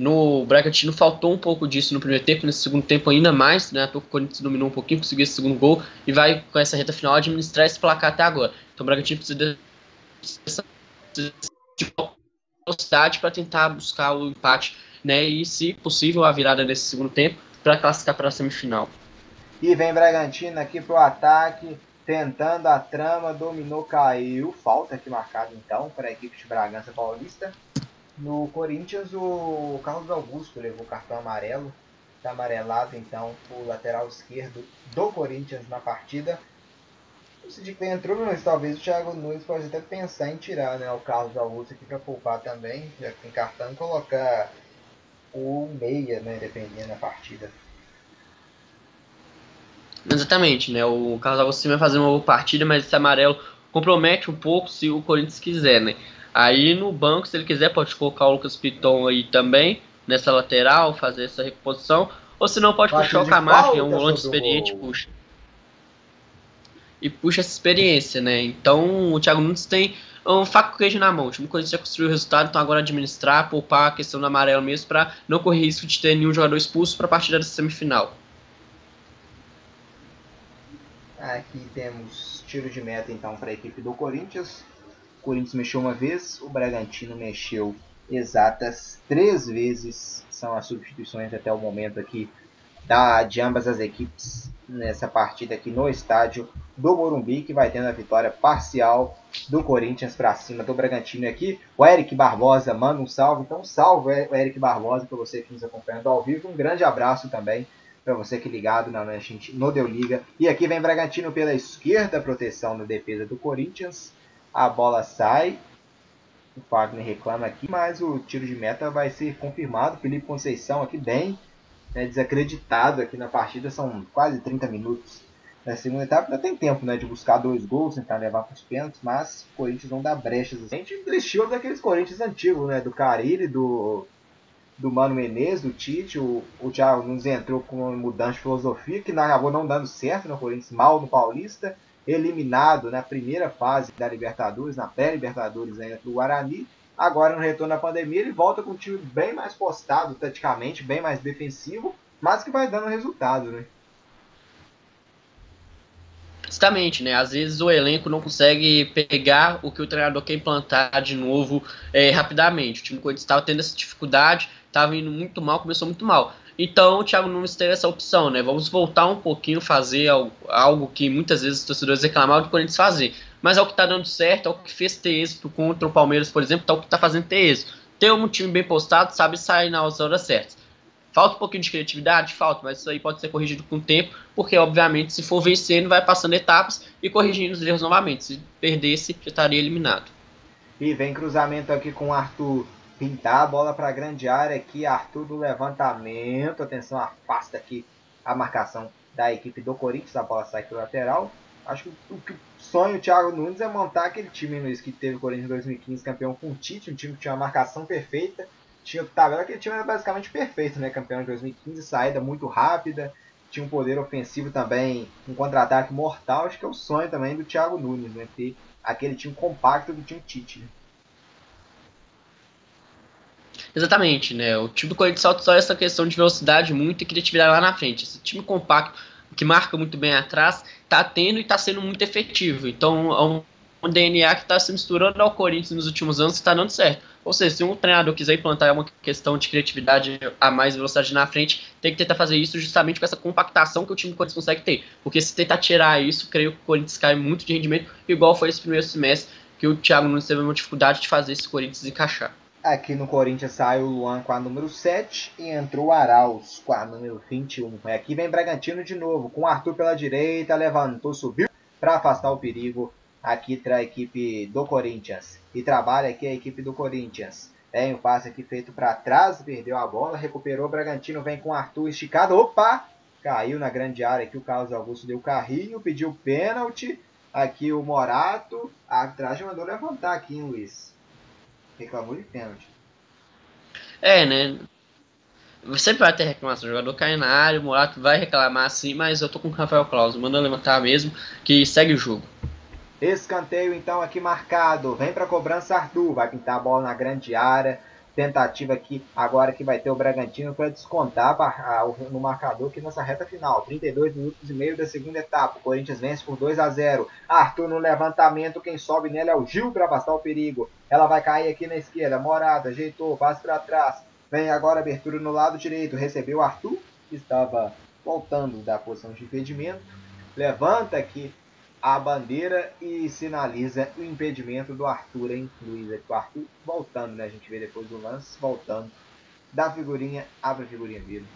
No Bragantino faltou um pouco disso no primeiro tempo, nesse segundo tempo ainda mais, né? O Corinthians dominou um pouquinho, conseguiu esse segundo gol e vai com essa reta final administrar esse placar até agora. Então o Bragantino precisa dessa velocidade para tentar buscar o empate, né? E se possível a virada nesse segundo tempo para classificar para a semifinal. E vem Bragantino aqui pro ataque, tentando a trama, dominou, caiu, falta aqui marcada então para a equipe de Bragança Paulista. No Corinthians, o Carlos Augusto levou cartão amarelo. Está amarelado, então, o lateral esquerdo do Corinthians na partida. O Sid entrou, mas talvez o Thiago Nunes pode até pensar em tirar né, o Carlos Augusto aqui para poupar também, já que tem cartão, colocar o meia, né, dependendo da partida. Exatamente, né? O Carlos Augusto vai fazer uma boa partida, mas esse amarelo compromete um pouco se o Corinthians quiser, né? Aí no banco, se ele quiser, pode colocar o Lucas Piton aí também, nessa lateral, fazer essa reposição. Ou se não, pode puxar o Camargo, que é um volante experiente, puxa. E puxa essa experiência, né? Então o Thiago Nunes tem um faco queijo na mão. O time Corinthians já construiu o resultado, então agora administrar, poupar a questão do amarelo mesmo, para não correr risco de ter nenhum jogador expulso para a partida da semifinal. Aqui temos tiro de meta então para a equipe do Corinthians. O Corinthians mexeu uma vez, o Bragantino mexeu exatas três vezes. São as substituições até o momento aqui da, de ambas as equipes nessa partida aqui no estádio do Morumbi, que vai tendo a vitória parcial do Corinthians para cima do Bragantino aqui. O Eric Barbosa manda um salve, então salve o Eric Barbosa para você que nos acompanhando ao vivo. Um grande abraço também para você que ligado na no Deu Liga. E aqui vem Bragantino pela esquerda, proteção na defesa do Corinthians. A bola sai. O Fagner reclama aqui, mas o tiro de meta vai ser confirmado. Felipe Conceição aqui bem né, desacreditado aqui na partida. São quase 30 minutos na segunda etapa. Ainda tem tempo né, de buscar dois gols, tentar levar para os pênaltis, mas o Corinthians não dá brechas. A gente estilo daqueles Corinthians antigos, né, do Carilli, do, do Mano Menezes, do Tite. O, o Thiago Nunes entrou com uma mudança de filosofia que acabou não dando certo no Corinthians, mal no Paulista eliminado na primeira fase da Libertadores, na pré-Libertadores ainda do Guarani. Agora no retorno da pandemia ele volta com um time bem mais postado taticamente, bem mais defensivo, mas que vai dando resultado, né? Justamente, né? Às vezes o elenco não consegue pegar o que o treinador quer implantar de novo é, rapidamente. O time Corinthians estava tendo essa dificuldade, estava indo muito mal, começou muito mal. Então o Thiago Nunes teve essa opção, né? Vamos voltar um pouquinho, fazer algo, algo que muitas vezes os torcedores reclamavam do Corinthians fazer. Mas é o que está dando certo, é o que fez ter êxito contra o Palmeiras, por exemplo, é o que está fazendo ter êxito. Ter um time bem postado, sabe sair nas horas certas. Falta um pouquinho de criatividade? Falta, mas isso aí pode ser corrigido com o tempo, porque obviamente se for vencendo, vai passando etapas e corrigindo os erros novamente. Se perdesse, já estaria eliminado. E vem cruzamento aqui com o Arthur pintar a bola para a grande área aqui, Arthur do levantamento, atenção, afasta aqui a marcação da equipe do Corinthians, a bola sai para o lateral. Acho que o, que do Thiago Nunes é montar aquele time Luiz, que teve o Corinthians em 2015 campeão com o Tite, um time que tinha uma marcação perfeita, tinha tabela, aquele time era basicamente perfeito, né? Campeão de 2015, saída muito rápida, tinha um poder ofensivo também, um contra-ataque mortal. Acho que é o sonho também do Thiago Nunes, né? Ter aquele time compacto do time Tite. Né? Exatamente, né? O time do Corinthians salta só essa questão de velocidade muito e criatividade lá na frente. Esse time compacto, que marca muito bem atrás, tá tendo e tá sendo muito efetivo. Então, é um DNA que está se misturando ao Corinthians nos últimos anos está dando certo. Ou seja, se um treinador quiser implantar uma questão de criatividade a mais velocidade na frente, tem que tentar fazer isso justamente com essa compactação que o time do Corinthians consegue ter. Porque se tentar tirar isso, creio que o Corinthians cai muito de rendimento, igual foi esse primeiro semestre, que o Thiago Nunes teve uma dificuldade de fazer esse Corinthians encaixar. Aqui no Corinthians saiu o Luan com a número 7 e entrou o Arauz com a número 21. Aqui vem Bragantino de novo, com o Arthur pela direita, levantou, subiu para afastar o perigo aqui para a equipe do Corinthians. E trabalha aqui a equipe do Corinthians. Tem o um passe aqui feito para trás, perdeu a bola, recuperou. O Bragantino vem com o Arthur esticado. Opa! Caiu na grande área aqui. O Carlos Augusto deu carrinho, pediu pênalti. Aqui o Morato. A arbitragem mandou levantar aqui, hein, Luiz? Reclamou de pênalti. É, né? Sempre vai ter reclamação. O jogador cai na área, o Morato vai reclamar sim, mas eu tô com o Rafael Claus. Manda levantar mesmo, que segue o jogo. Escanteio então aqui marcado. Vem para cobrança Arthur. Vai pintar a bola na grande área tentativa aqui agora que vai ter o Bragantino para descontar no marcador aqui nessa reta final. 32 minutos e meio da segunda etapa. O Corinthians vence por 2 a 0. Arthur no levantamento, quem sobe nele é o Gil para afastar o perigo. Ela vai cair aqui na esquerda. Morada, ajeitou, passe para trás. Vem agora abertura no lado direito. Recebeu Arthur, que estava voltando da posição de impedimento. Levanta aqui a bandeira e sinaliza o impedimento do Arthur, hein, Luiz? O Arthur voltando, né? A gente vê depois do lance, voltando da figurinha, abre a figurinha dele.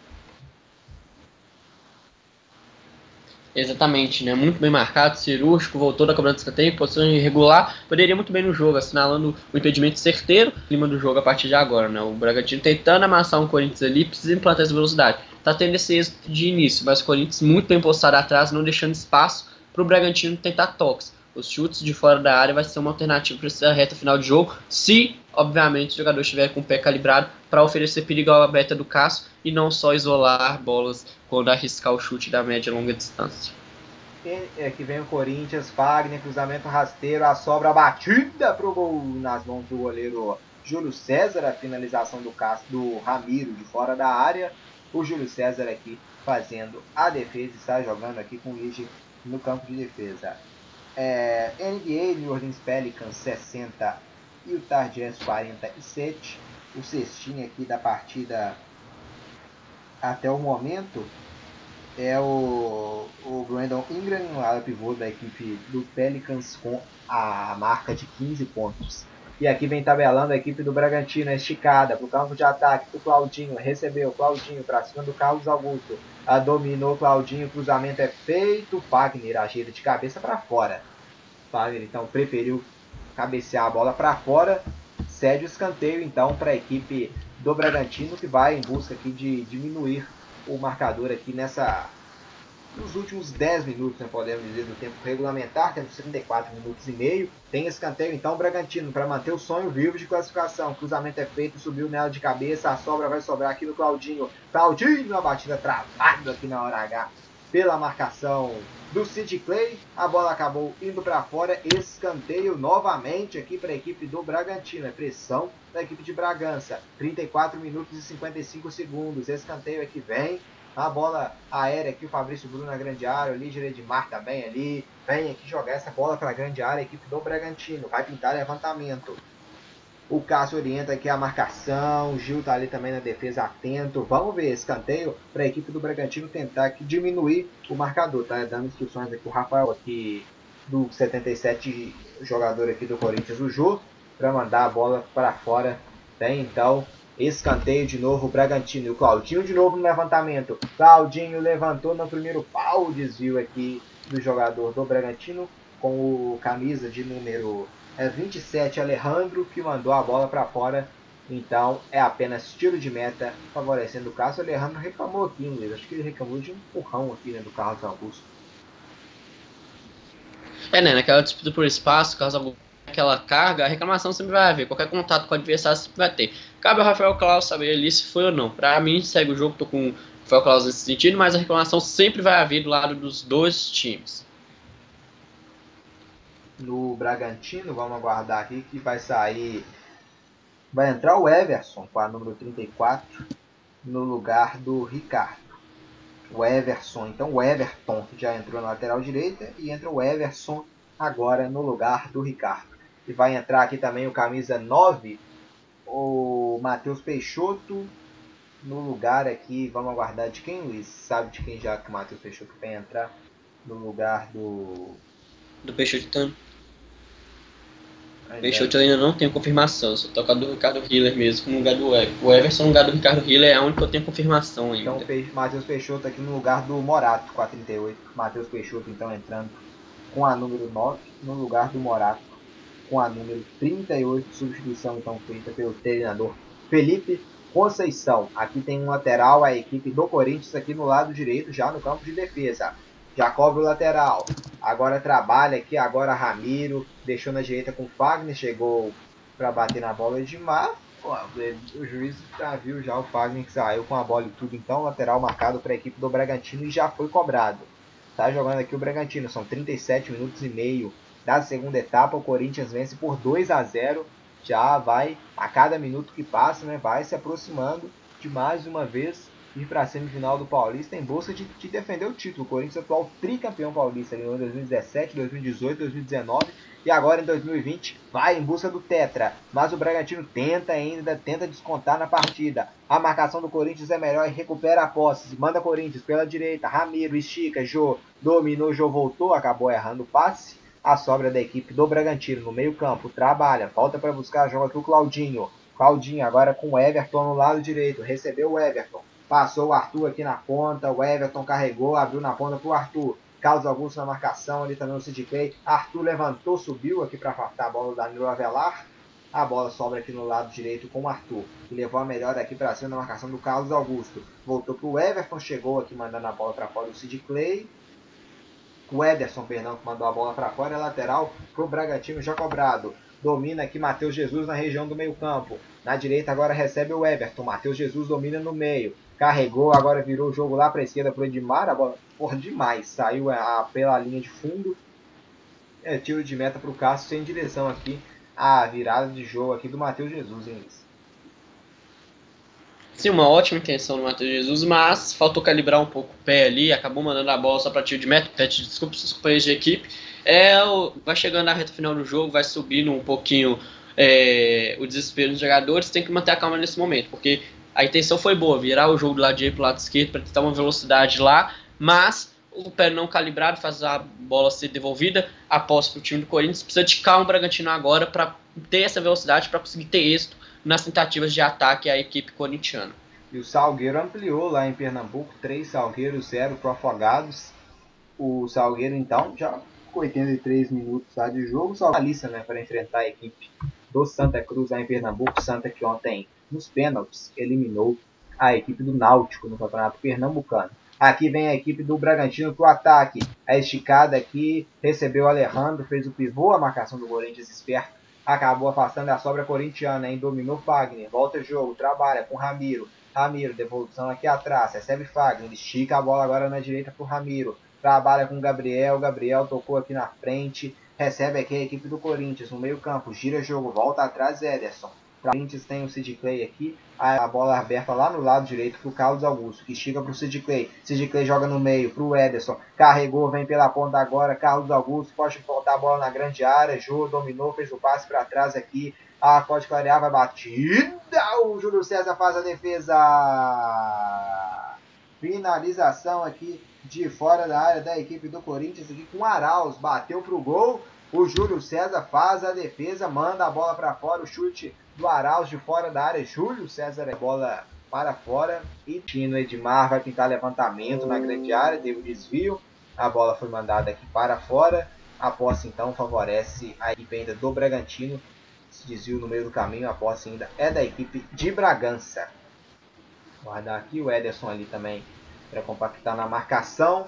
Exatamente, né? Muito bem marcado, cirúrgico, voltou da cobrança de escanteio, posição irregular, poderia muito bem no jogo, assinalando o impedimento certeiro, clima do jogo a partir de agora, né? O Bragantino tentando amassar um Corinthians ali, precisa implantar essa velocidade. Tá tendo esse êxito de início, mas o Corinthians muito bem postado atrás, não deixando espaço para o Bragantino tentar toques. Os chutes de fora da área vai ser uma alternativa para essa reta final de jogo, se, obviamente, o jogador estiver com o pé calibrado para oferecer perigo à beta do Cássio e não só isolar bolas quando arriscar o chute da média e longa distância. E aqui vem o Corinthians, Fagner, cruzamento rasteiro, a sobra batida para o gol nas mãos do goleiro Júlio César, a finalização do Cássio, do Ramiro de fora da área. O Júlio César aqui fazendo a defesa, está jogando aqui com o Lige no campo de defesa. É, NBA, New Orleans Pelicans 60 e o Jazz 47. O cestinho aqui da partida até o momento é o, o Brandon Ingram, o pivô da equipe do Pelicans com a marca de 15 pontos. E aqui vem tabelando a equipe do Bragantino, esticada para o campo de ataque. O Claudinho recebeu, Claudinho para cima do Carlos Augusto. A dominou Claudinho, cruzamento é feito. Fagner ajeita de cabeça para fora. Fagner então preferiu cabecear a bola para fora. Cede o escanteio então para a equipe do Bragantino que vai em busca aqui de diminuir o marcador aqui nessa nos últimos 10 minutos, né, podemos dizer, do tempo regulamentar, temos 34 minutos e meio. Tem escanteio, então, o Bragantino, para manter o sonho vivo de classificação. Cruzamento é feito, subiu nela de cabeça, a sobra vai sobrar aqui no Claudinho. Claudinho, a batida travada aqui na hora H pela marcação do Sid Clay. A bola acabou indo para fora. Escanteio novamente aqui para a equipe do Bragantino. É pressão da equipe de Bragança. 34 minutos e 55 segundos. Escanteio aqui vem. A bola aérea aqui, o Fabrício Bruno na grande área, o Líger Edmar também ali. Vem aqui jogar essa bola para a grande área, a equipe do Bragantino. Vai pintar levantamento. O Cássio orienta aqui a marcação. O Gil tá ali também na defesa atento. Vamos ver escanteio para a equipe do Bragantino tentar aqui diminuir o marcador. Tá dando instruções aqui o Rafael aqui do 77 jogador aqui do Corinthians, o Jô, para mandar a bola para fora. Tem então Escanteio de novo, o Bragantino. E o Claudinho de novo no levantamento. Claudinho levantou no primeiro pau. Desvio aqui do jogador do Bragantino. Com o camisa de número é, 27, Alejandro, que mandou a bola para fora. Então é apenas tiro de meta, favorecendo o Cássio. Alejandro reclamou aqui, Luiz. Acho que ele reclamou de um empurrão aqui né, do Carlos Augusto. É, né? Naquela disputa por espaço, Carlos Augusto aquela carga, a reclamação sempre vai haver. Qualquer contato com o adversário sempre vai ter. Cabe ao Rafael Claus saber ali se foi ou não. Pra mim, segue o jogo, tô com o Rafael Claus nesse sentido, mas a reclamação sempre vai haver do lado dos dois times. No Bragantino, vamos aguardar aqui que vai sair. Vai entrar o Everson com a número 34 no lugar do Ricardo. O Everson, então o Everton já entrou na lateral direita e entra o Everson agora no lugar do Ricardo. E vai entrar aqui também o camisa 9, o Matheus Peixoto, no lugar aqui, vamos aguardar de quem, Luiz? Sabe de quem já que o Matheus Peixoto vai entrar? No lugar do. Do Peixoto Peixoto eu ainda não tenho confirmação, só toca do Ricardo Hiller mesmo, no lugar do Everton. O Everson no lugar do Ricardo Hiller é onde eu tenho confirmação ainda. Então, Matheus Peixoto aqui no lugar do Morato, com a 38. Matheus Peixoto então entrando com a número 9 no lugar do Morato, com a número 38. Substituição então feita pelo treinador Felipe Conceição. Aqui tem um lateral, a equipe do Corinthians aqui no lado direito, já no campo de defesa. Já cobre o lateral. Agora trabalha aqui, agora Ramiro. Deixou na direita com Fagner. Chegou para bater na bola de Mar. O juiz já viu já o Fagner que saiu com a bola e tudo. Então, lateral marcado para a equipe do Bragantino e já foi cobrado. Tá jogando aqui o Bragantino. São 37 minutos e meio da segunda etapa. O Corinthians vence por 2 a 0 já vai, a cada minuto que passa, né, vai se aproximando de mais uma vez ir para a semifinal do Paulista em bolsa de, de, defender o título. O Corinthians atual tricampeão paulista, em 2017, 2018, 2019 e agora em 2020 vai em busca do Tetra. Mas o Bragantino tenta ainda, tenta descontar na partida. A marcação do Corinthians é melhor e recupera a posse. Manda Corinthians pela direita, Ramiro estica, Jô dominou, Jô voltou, acabou errando o passe a sobra da equipe do Bragantino no meio-campo. Trabalha, volta para buscar, joga aqui o Claudinho. Claudinho agora com o Everton no lado direito. Recebeu o Everton. Passou o Arthur aqui na ponta. O Everton carregou, abriu na ponta para o Arthur. Carlos Augusto na marcação, ali também o Sid Clay. Arthur levantou, subiu aqui para afastar a bola do Danilo Avelar. A bola sobra aqui no lado direito com o Arthur, que levou a melhor aqui para cima na marcação do Carlos Augusto. Voltou para o Everton, chegou aqui mandando a bola para fora do Sid Clay o Ederson, perdão, que mandou a bola para fora, é lateral para o Bragantino já cobrado. Domina aqui Matheus Jesus na região do meio campo. Na direita agora recebe o Everton. Matheus Jesus domina no meio. Carregou, agora virou o jogo lá para a esquerda para o Edmar. A bola, por demais, saiu a, pela linha de fundo. É, tiro de meta para o Cássio sem direção aqui. A virada de jogo aqui do Matheus Jesus, hein? Sim, uma ótima intenção do Matheus Jesus, mas faltou calibrar um pouco o pé ali, acabou mandando a bola só para tiro de meta, pede desculpa seus companheiros de equipe. É, vai chegando na reta final do jogo, vai subindo um pouquinho é, o desespero dos jogadores, tem que manter a calma nesse momento, porque a intenção foi boa, virar o jogo do lado direito para o lado esquerdo para tentar uma velocidade lá, mas o pé não calibrado faz a bola ser devolvida após para o time do Corinthians. Precisa de calma o Bragantino agora para ter essa velocidade, para conseguir ter êxito nas tentativas de ataque à equipe corintiana. E o Salgueiro ampliou lá em Pernambuco, 3 Salgueiros, 0 para Afogados. O Salgueiro então já com 83 minutos lá de jogo, só lista né, para enfrentar a equipe do Santa Cruz lá em Pernambuco. Santa que ontem, nos pênaltis, eliminou a equipe do Náutico no Campeonato Pernambucano. Aqui vem a equipe do Bragantino para o ataque. A esticada aqui, recebeu o Alejandro, fez o pivô, a marcação do Corinthians esperto acabou afastando a sobra corintiana, hein? Dominou Fagner, volta o jogo, trabalha com Ramiro. Ramiro, devolução aqui atrás, recebe Fagner, estica a bola agora na direita pro Ramiro. Trabalha com Gabriel, Gabriel tocou aqui na frente, recebe aqui a equipe do Corinthians no meio campo, gira jogo, volta atrás Ederson. Corinthians tem o Sid Clay aqui, a bola aberta lá no lado direito para o Carlos Augusto, que estica para o Sid Clay. Sid Clay joga no meio para o Ederson, carregou, vem pela ponta agora, Carlos Augusto pode voltar a bola na grande área, Jô dominou, fez o passe para trás aqui, ah, pode clarear, vai batida, o Júlio César faz a defesa. Finalização aqui de fora da área da equipe do Corinthians aqui com Arauz, bateu pro gol, o Júlio César faz a defesa, manda a bola para fora, o chute do Arauz de fora da área. Júlio César é bola para fora. E Tino Edmar vai tentar levantamento na grande área. Teve o desvio. A bola foi mandada aqui para fora. A posse então favorece a equipe ainda do Bragantino. Se desvio no meio do caminho. A posse ainda é da equipe de Bragança. Guardar aqui o Ederson ali também para compactar na marcação.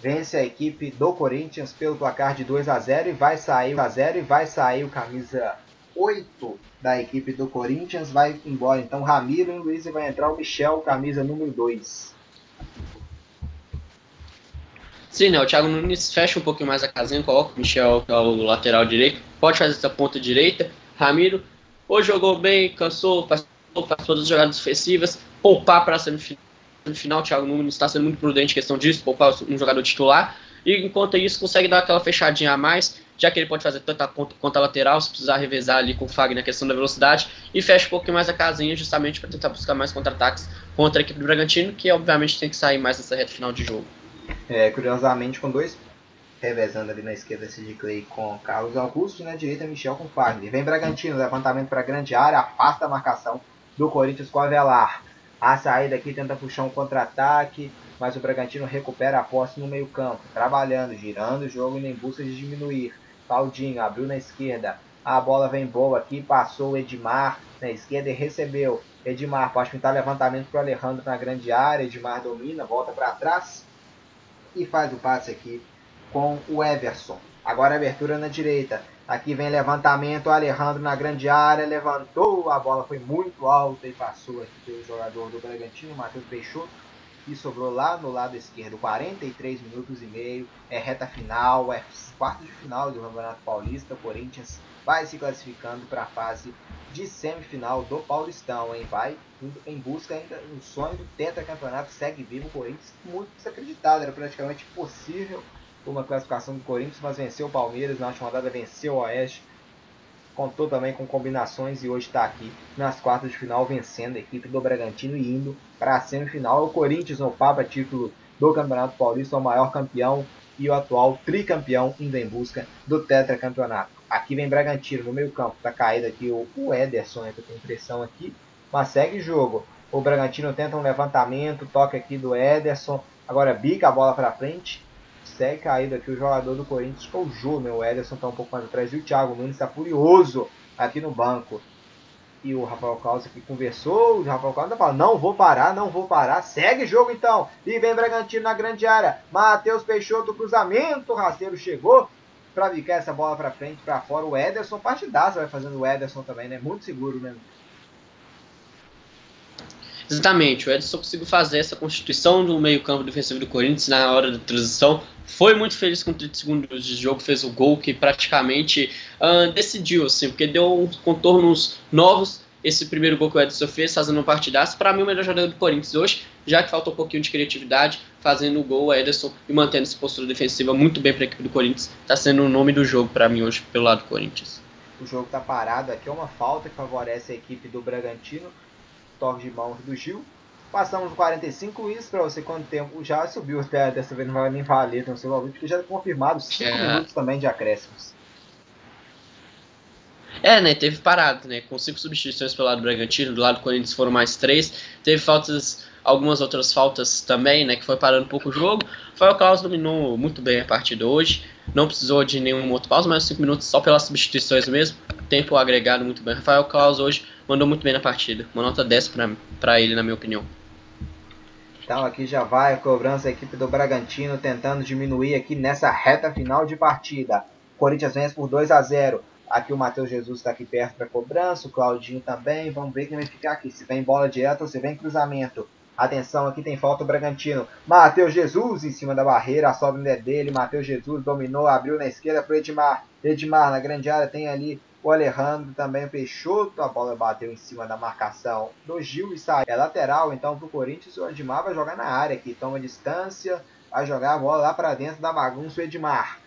Vence a equipe do Corinthians pelo placar de 2 a 0 e vai sair a 0 e vai sair o camisa 8 da equipe do Corinthians. Vai embora então Ramiro e Luiz vai entrar o Michel, camisa número 2. Sim, né? O Thiago Nunes fecha um pouquinho mais a casinha, coloca o Michel, que é o lateral direito. Pode fazer essa ponta direita. Ramiro hoje jogou bem, cansou, passou, passou todas as jogadas ofensivas. Poupar para a semifinal. O Thiago Nunes está sendo muito prudente em questão disso, poupar um jogador titular. e enquanto isso consegue dar aquela fechadinha a mais, já que ele pode fazer tanto a ponta quanto a lateral, se precisar revezar ali com o Fagner na questão da velocidade, e fecha um pouquinho mais a casinha justamente para tentar buscar mais contra-ataques contra a equipe do Bragantino, que obviamente tem que sair mais nessa reta final de jogo. É, curiosamente, com dois revezando ali na esquerda Sid Clay com Carlos Augusto e na direita Michel com Fagner. Vem Bragantino, levantamento para grande área, afasta a marcação do Corinthians com Avelar. A saída aqui tenta puxar um contra-ataque, mas o Bragantino recupera a posse no meio campo, trabalhando, girando o jogo e em busca de diminuir. Claudinho abriu na esquerda, a bola vem boa aqui, passou o Edmar na esquerda e recebeu. Edmar pode pintar levantamento para o Alejandro na grande área, Edmar domina, volta para trás e faz o passe aqui com o Everson. Agora abertura na direita. Aqui vem levantamento, Alejandro na grande área, levantou, a bola foi muito alta e passou aqui pelo jogador do Bragantino, Matheus Peixoto, e sobrou lá no lado esquerdo, 43 minutos e meio, é reta final, é quarto de final do Campeonato Paulista, o Corinthians vai se classificando para a fase de semifinal do Paulistão, hein? Vai em busca ainda do sonho do tetracampeonato, segue vivo o Corinthians, muito desacreditado, era praticamente impossível uma classificação do Corinthians, mas venceu o Palmeiras na última rodada, venceu o Oeste. Contou também com combinações e hoje está aqui nas quartas de final vencendo a equipe do Bragantino e indo para a semifinal. O Corinthians no Papa, título do Campeonato Paulista, o maior campeão e o atual tricampeão indo em busca do tetracampeonato. Aqui vem Bragantino no meio campo, está caído aqui o, Ederson, né, eu tenho impressão aqui, mas segue jogo. O Bragantino tenta um levantamento, toque aqui do Ederson, agora bica a bola para frente, segue caído aqui o jogador do Corinthians, que é o Júnior. O Ederson está um pouco mais atrás e o Thiago Nunes está furioso aqui no banco. E o Rafael Claus aqui conversou, o Rafael Claus fala, não vou parar, não vou parar, segue jogo então. E vem Bragantino na grande área, Matheus Peixoto, cruzamento, o rasteiro chegou para bicar essa bola para frente, para fora. O Ederson, partidaço vai fazendo o Ederson também, né? Muito seguro mesmo. Exatamente, o Edson conseguiu fazer essa constituição do meio-campo defensivo do Corinthians na hora da transição. Foi muito feliz com 30 segundos de jogo, fez o gol que praticamente uh, decidiu, assim, porque deu uns contornos novos. Esse primeiro gol que o Edson fez, fazendo um partidaço, para mim o melhor jogador do Corinthians hoje, já que faltou um pouquinho de criatividade, fazendo o gol, o Ederson e mantendo essa postura defensiva muito bem para a equipe do Corinthians. Está sendo o nome do jogo para mim hoje, pelo lado do Corinthians. O jogo está parado aqui, é uma falta que favorece a equipe do Bragantino toque de mãos do Gil. Passamos 45, isso para você quanto tempo já subiu até dessa vez não vai nem valer, não sei lá, porque já é confirmado 5 é. minutos também de acréscimos. É, né? Teve parado, né? Com cinco substituições pelo lado do Bragantino, do lado do Corinthians foram mais três. Teve faltas, algumas outras faltas também, né? Que foi parando um pouco o jogo. Foi o Klaus dominou muito bem a partida hoje. Não precisou de nenhum outro pausa, mas cinco minutos só pelas substituições mesmo. Tempo agregado muito bem. Rafael Klaus hoje mandou muito bem na partida. Uma nota 10 para ele, na minha opinião. Então aqui já vai a cobrança a equipe do Bragantino tentando diminuir aqui nessa reta final de partida. Corinthians vence por 2 a 0. Aqui o Matheus Jesus está aqui perto para cobrança, o Claudinho também. Vamos ver quem vai ficar aqui. Se vem bola direta ou se vem cruzamento. Atenção, aqui tem falta o Bragantino. Matheus Jesus em cima da barreira, a sobra é dele. Matheus Jesus dominou, abriu na esquerda para Edmar. Edmar na grande área tem ali o Alejandro também, o Peixoto, a bola bateu em cima da marcação do Gil e saiu. É lateral, então, para o Corinthians, o Edmar vai jogar na área aqui. Toma distância, vai jogar a bola lá para dentro da bagunça o Edmar.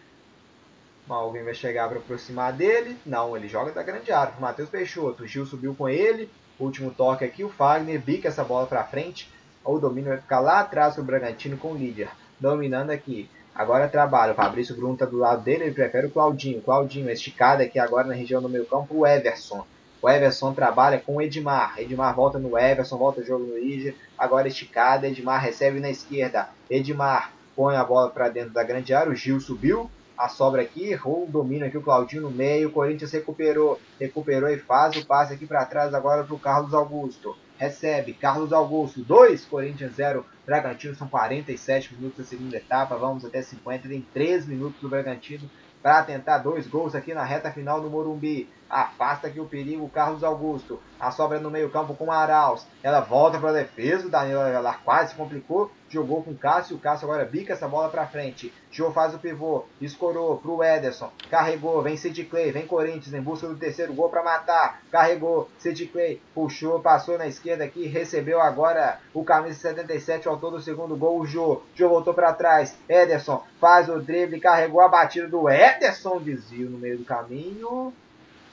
Alguém vai chegar para aproximar dele. Não, ele joga da grande área. O Matheus Peixoto. O Gil subiu com ele. Último toque aqui. O Fagner bica essa bola para frente. O domínio vai ficar lá atrás do Bragantino com o líder. Dominando aqui. Agora trabalha. O Fabrício Bruno está do lado dele, ele prefere o Claudinho. Claudinho esticado aqui agora na região do meio campo, o Everson. O Everson trabalha com o Edmar. Edmar volta no Everson, volta o jogo no Iger. Agora esticada, Edmar recebe na esquerda. Edmar põe a bola para dentro da grande área. O Gil subiu. A sobra aqui, errou o domínio aqui, o Claudinho no meio. O Corinthians recuperou. Recuperou e faz o passe aqui para trás agora para o Carlos Augusto recebe Carlos Augusto 2, Corinthians 0, Bragantino. São 47 minutos da segunda etapa, vamos até 50. Tem 3 minutos do Bragantino para tentar dois gols aqui na reta final do Morumbi. Afasta aqui o perigo o Carlos Augusto. A sobra no meio campo com o Arauz. Ela volta para a defesa, o Danilo Avelar quase se complicou, jogou com o Cássio, o Cássio agora bica essa bola para frente. Jô faz o pivô, escorou pro Ederson, carregou, vem Sid Clay, vem Corinthians em busca do terceiro gol para matar. Carregou, Sid Clay, puxou, passou na esquerda aqui, recebeu agora o camisa 77, o autor do segundo gol, o Jô. Jô voltou para trás, Ederson faz o drible, carregou a batida do Ederson, desvio no meio do caminho.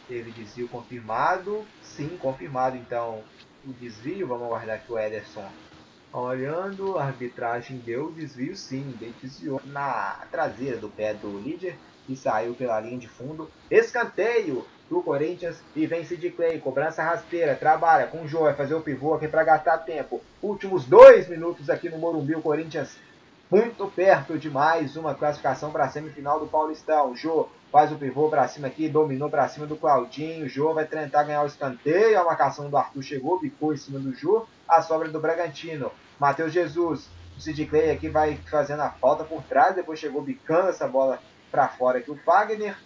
Teve desvio confirmado. Sim, confirmado então o desvio. Vamos aguardar que o Ederson olhando. A arbitragem deu desvio sim. Desviou na traseira do pé do líder e saiu pela linha de fundo. Escanteio do Corinthians e vence de Clay. Cobrança rasteira. Trabalha com o Jô. Vai fazer o pivô aqui para gastar tempo. Últimos dois minutos aqui no Morumbi. O Corinthians muito perto de mais uma classificação para a semifinal do Paulistão. Jô faz o pivô para cima aqui, dominou para cima do Claudinho. Jô vai tentar ganhar o escanteio. A marcação do Arthur chegou, bicou em cima do Jô. A sobra do Bragantino. Matheus Jesus. O Sid Clay aqui vai fazendo a falta por trás. Depois chegou bicando essa bola para fora aqui o Fagner.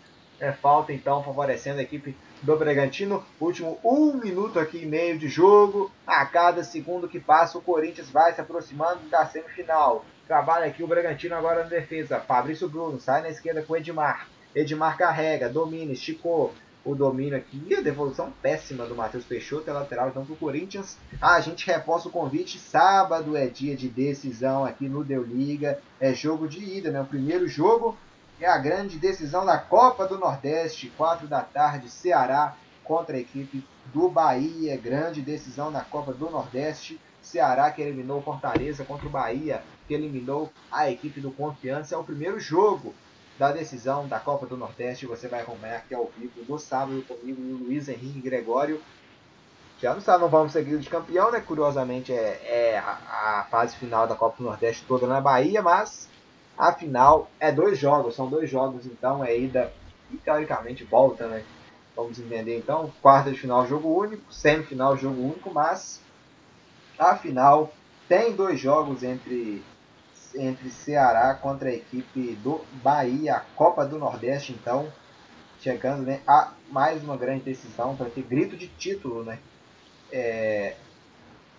É falta então favorecendo a equipe do Bragantino. Último um minuto aqui e meio de jogo. A cada segundo que passa, o Corinthians vai se aproximando da semifinal. Trabalha aqui o Bragantino agora na defesa. Fabrício Bruno sai na esquerda com o Edmar. Edmar carrega, domina, esticou o domínio aqui. E a devolução péssima do Matheus Peixoto, é lateral então para o Corinthians. Ah, a gente reforça o convite. Sábado é dia de decisão aqui no Deu Liga. É jogo de ida, né? O primeiro jogo é a grande decisão da Copa do Nordeste. 4 da tarde, Ceará contra a equipe do Bahia. Grande decisão da Copa do Nordeste. Ceará que eliminou Fortaleza contra o Bahia, que eliminou a equipe do Confiança. É o primeiro jogo da decisão da Copa do Nordeste. Você vai acompanhar aqui ao vivo no sábado comigo o Luiz Henrique Gregório. Já não sabe, não vamos seguir de campeão, né? Curiosamente é, é a, a, fase final da Copa do Nordeste toda na Bahia, mas a final é dois jogos, são dois jogos, então é ida e teoricamente volta, né? Vamos entender então, quarta de final jogo único, semifinal jogo único, mas a final tem dois jogos entre, entre Ceará contra a equipe do Bahia, Copa do Nordeste, então, chegando né, a mais uma grande decisão para ter grito de título, né? É,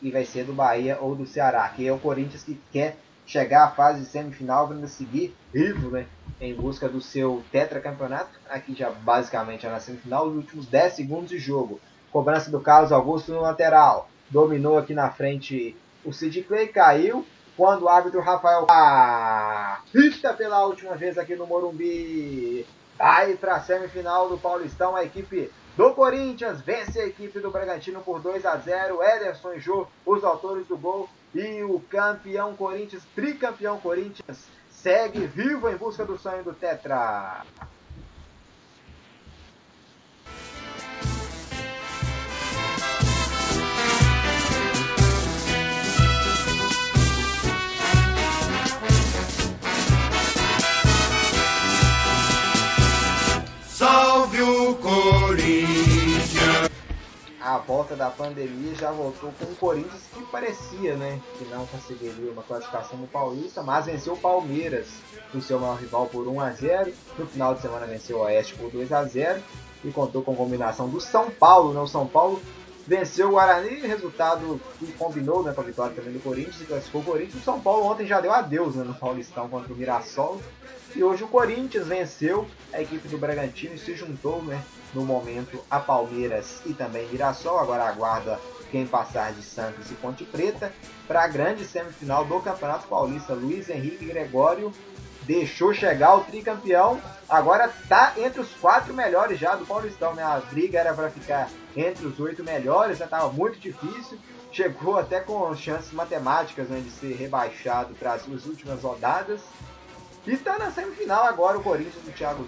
e vai ser do Bahia ou do Ceará, que é o Corinthians que quer chegar à fase semifinal para seguir vivo, né? Em busca do seu tetracampeonato. Aqui já basicamente é na semifinal, os últimos 10 segundos de jogo. Cobrança do Carlos Augusto no lateral dominou aqui na frente o Sid Clay, caiu. Quando o árbitro Rafael pista pela última vez aqui no Morumbi. Vai para a semifinal do Paulistão, a equipe do Corinthians vence a equipe do Bragantino por 2 a 0. Ederson e Jô, os autores do gol. E o campeão Corinthians, tricampeão Corinthians, segue vivo em busca do sonho do Tetra. A volta da pandemia já voltou com o Corinthians que parecia, né, que não conseguiria uma classificação no Paulista, mas venceu o Palmeiras, o seu maior rival por 1 a 0. No final de semana venceu o Oeste por 2 a 0 e contou com a combinação do São Paulo, né? O São Paulo venceu o Guarani, resultado que combinou né, com a vitória também do Corinthians e classificou o Corinthians. O São Paulo ontem já deu adeus né, no Paulistão contra o Mirassol. E hoje o Corinthians venceu a equipe do Bragantino e se juntou né, no momento a Palmeiras e também Mirassol. Agora aguarda quem passar de Santos e Ponte Preta para a grande semifinal do Campeonato Paulista. Luiz Henrique Gregório deixou chegar o tricampeão, agora está entre os quatro melhores já do Paulistão, né? A briga era para ficar entre os oito melhores, já estava muito difícil, chegou até com chances matemáticas né, de ser rebaixado para as suas últimas rodadas. E está na semifinal agora o Corinthians do Thiago.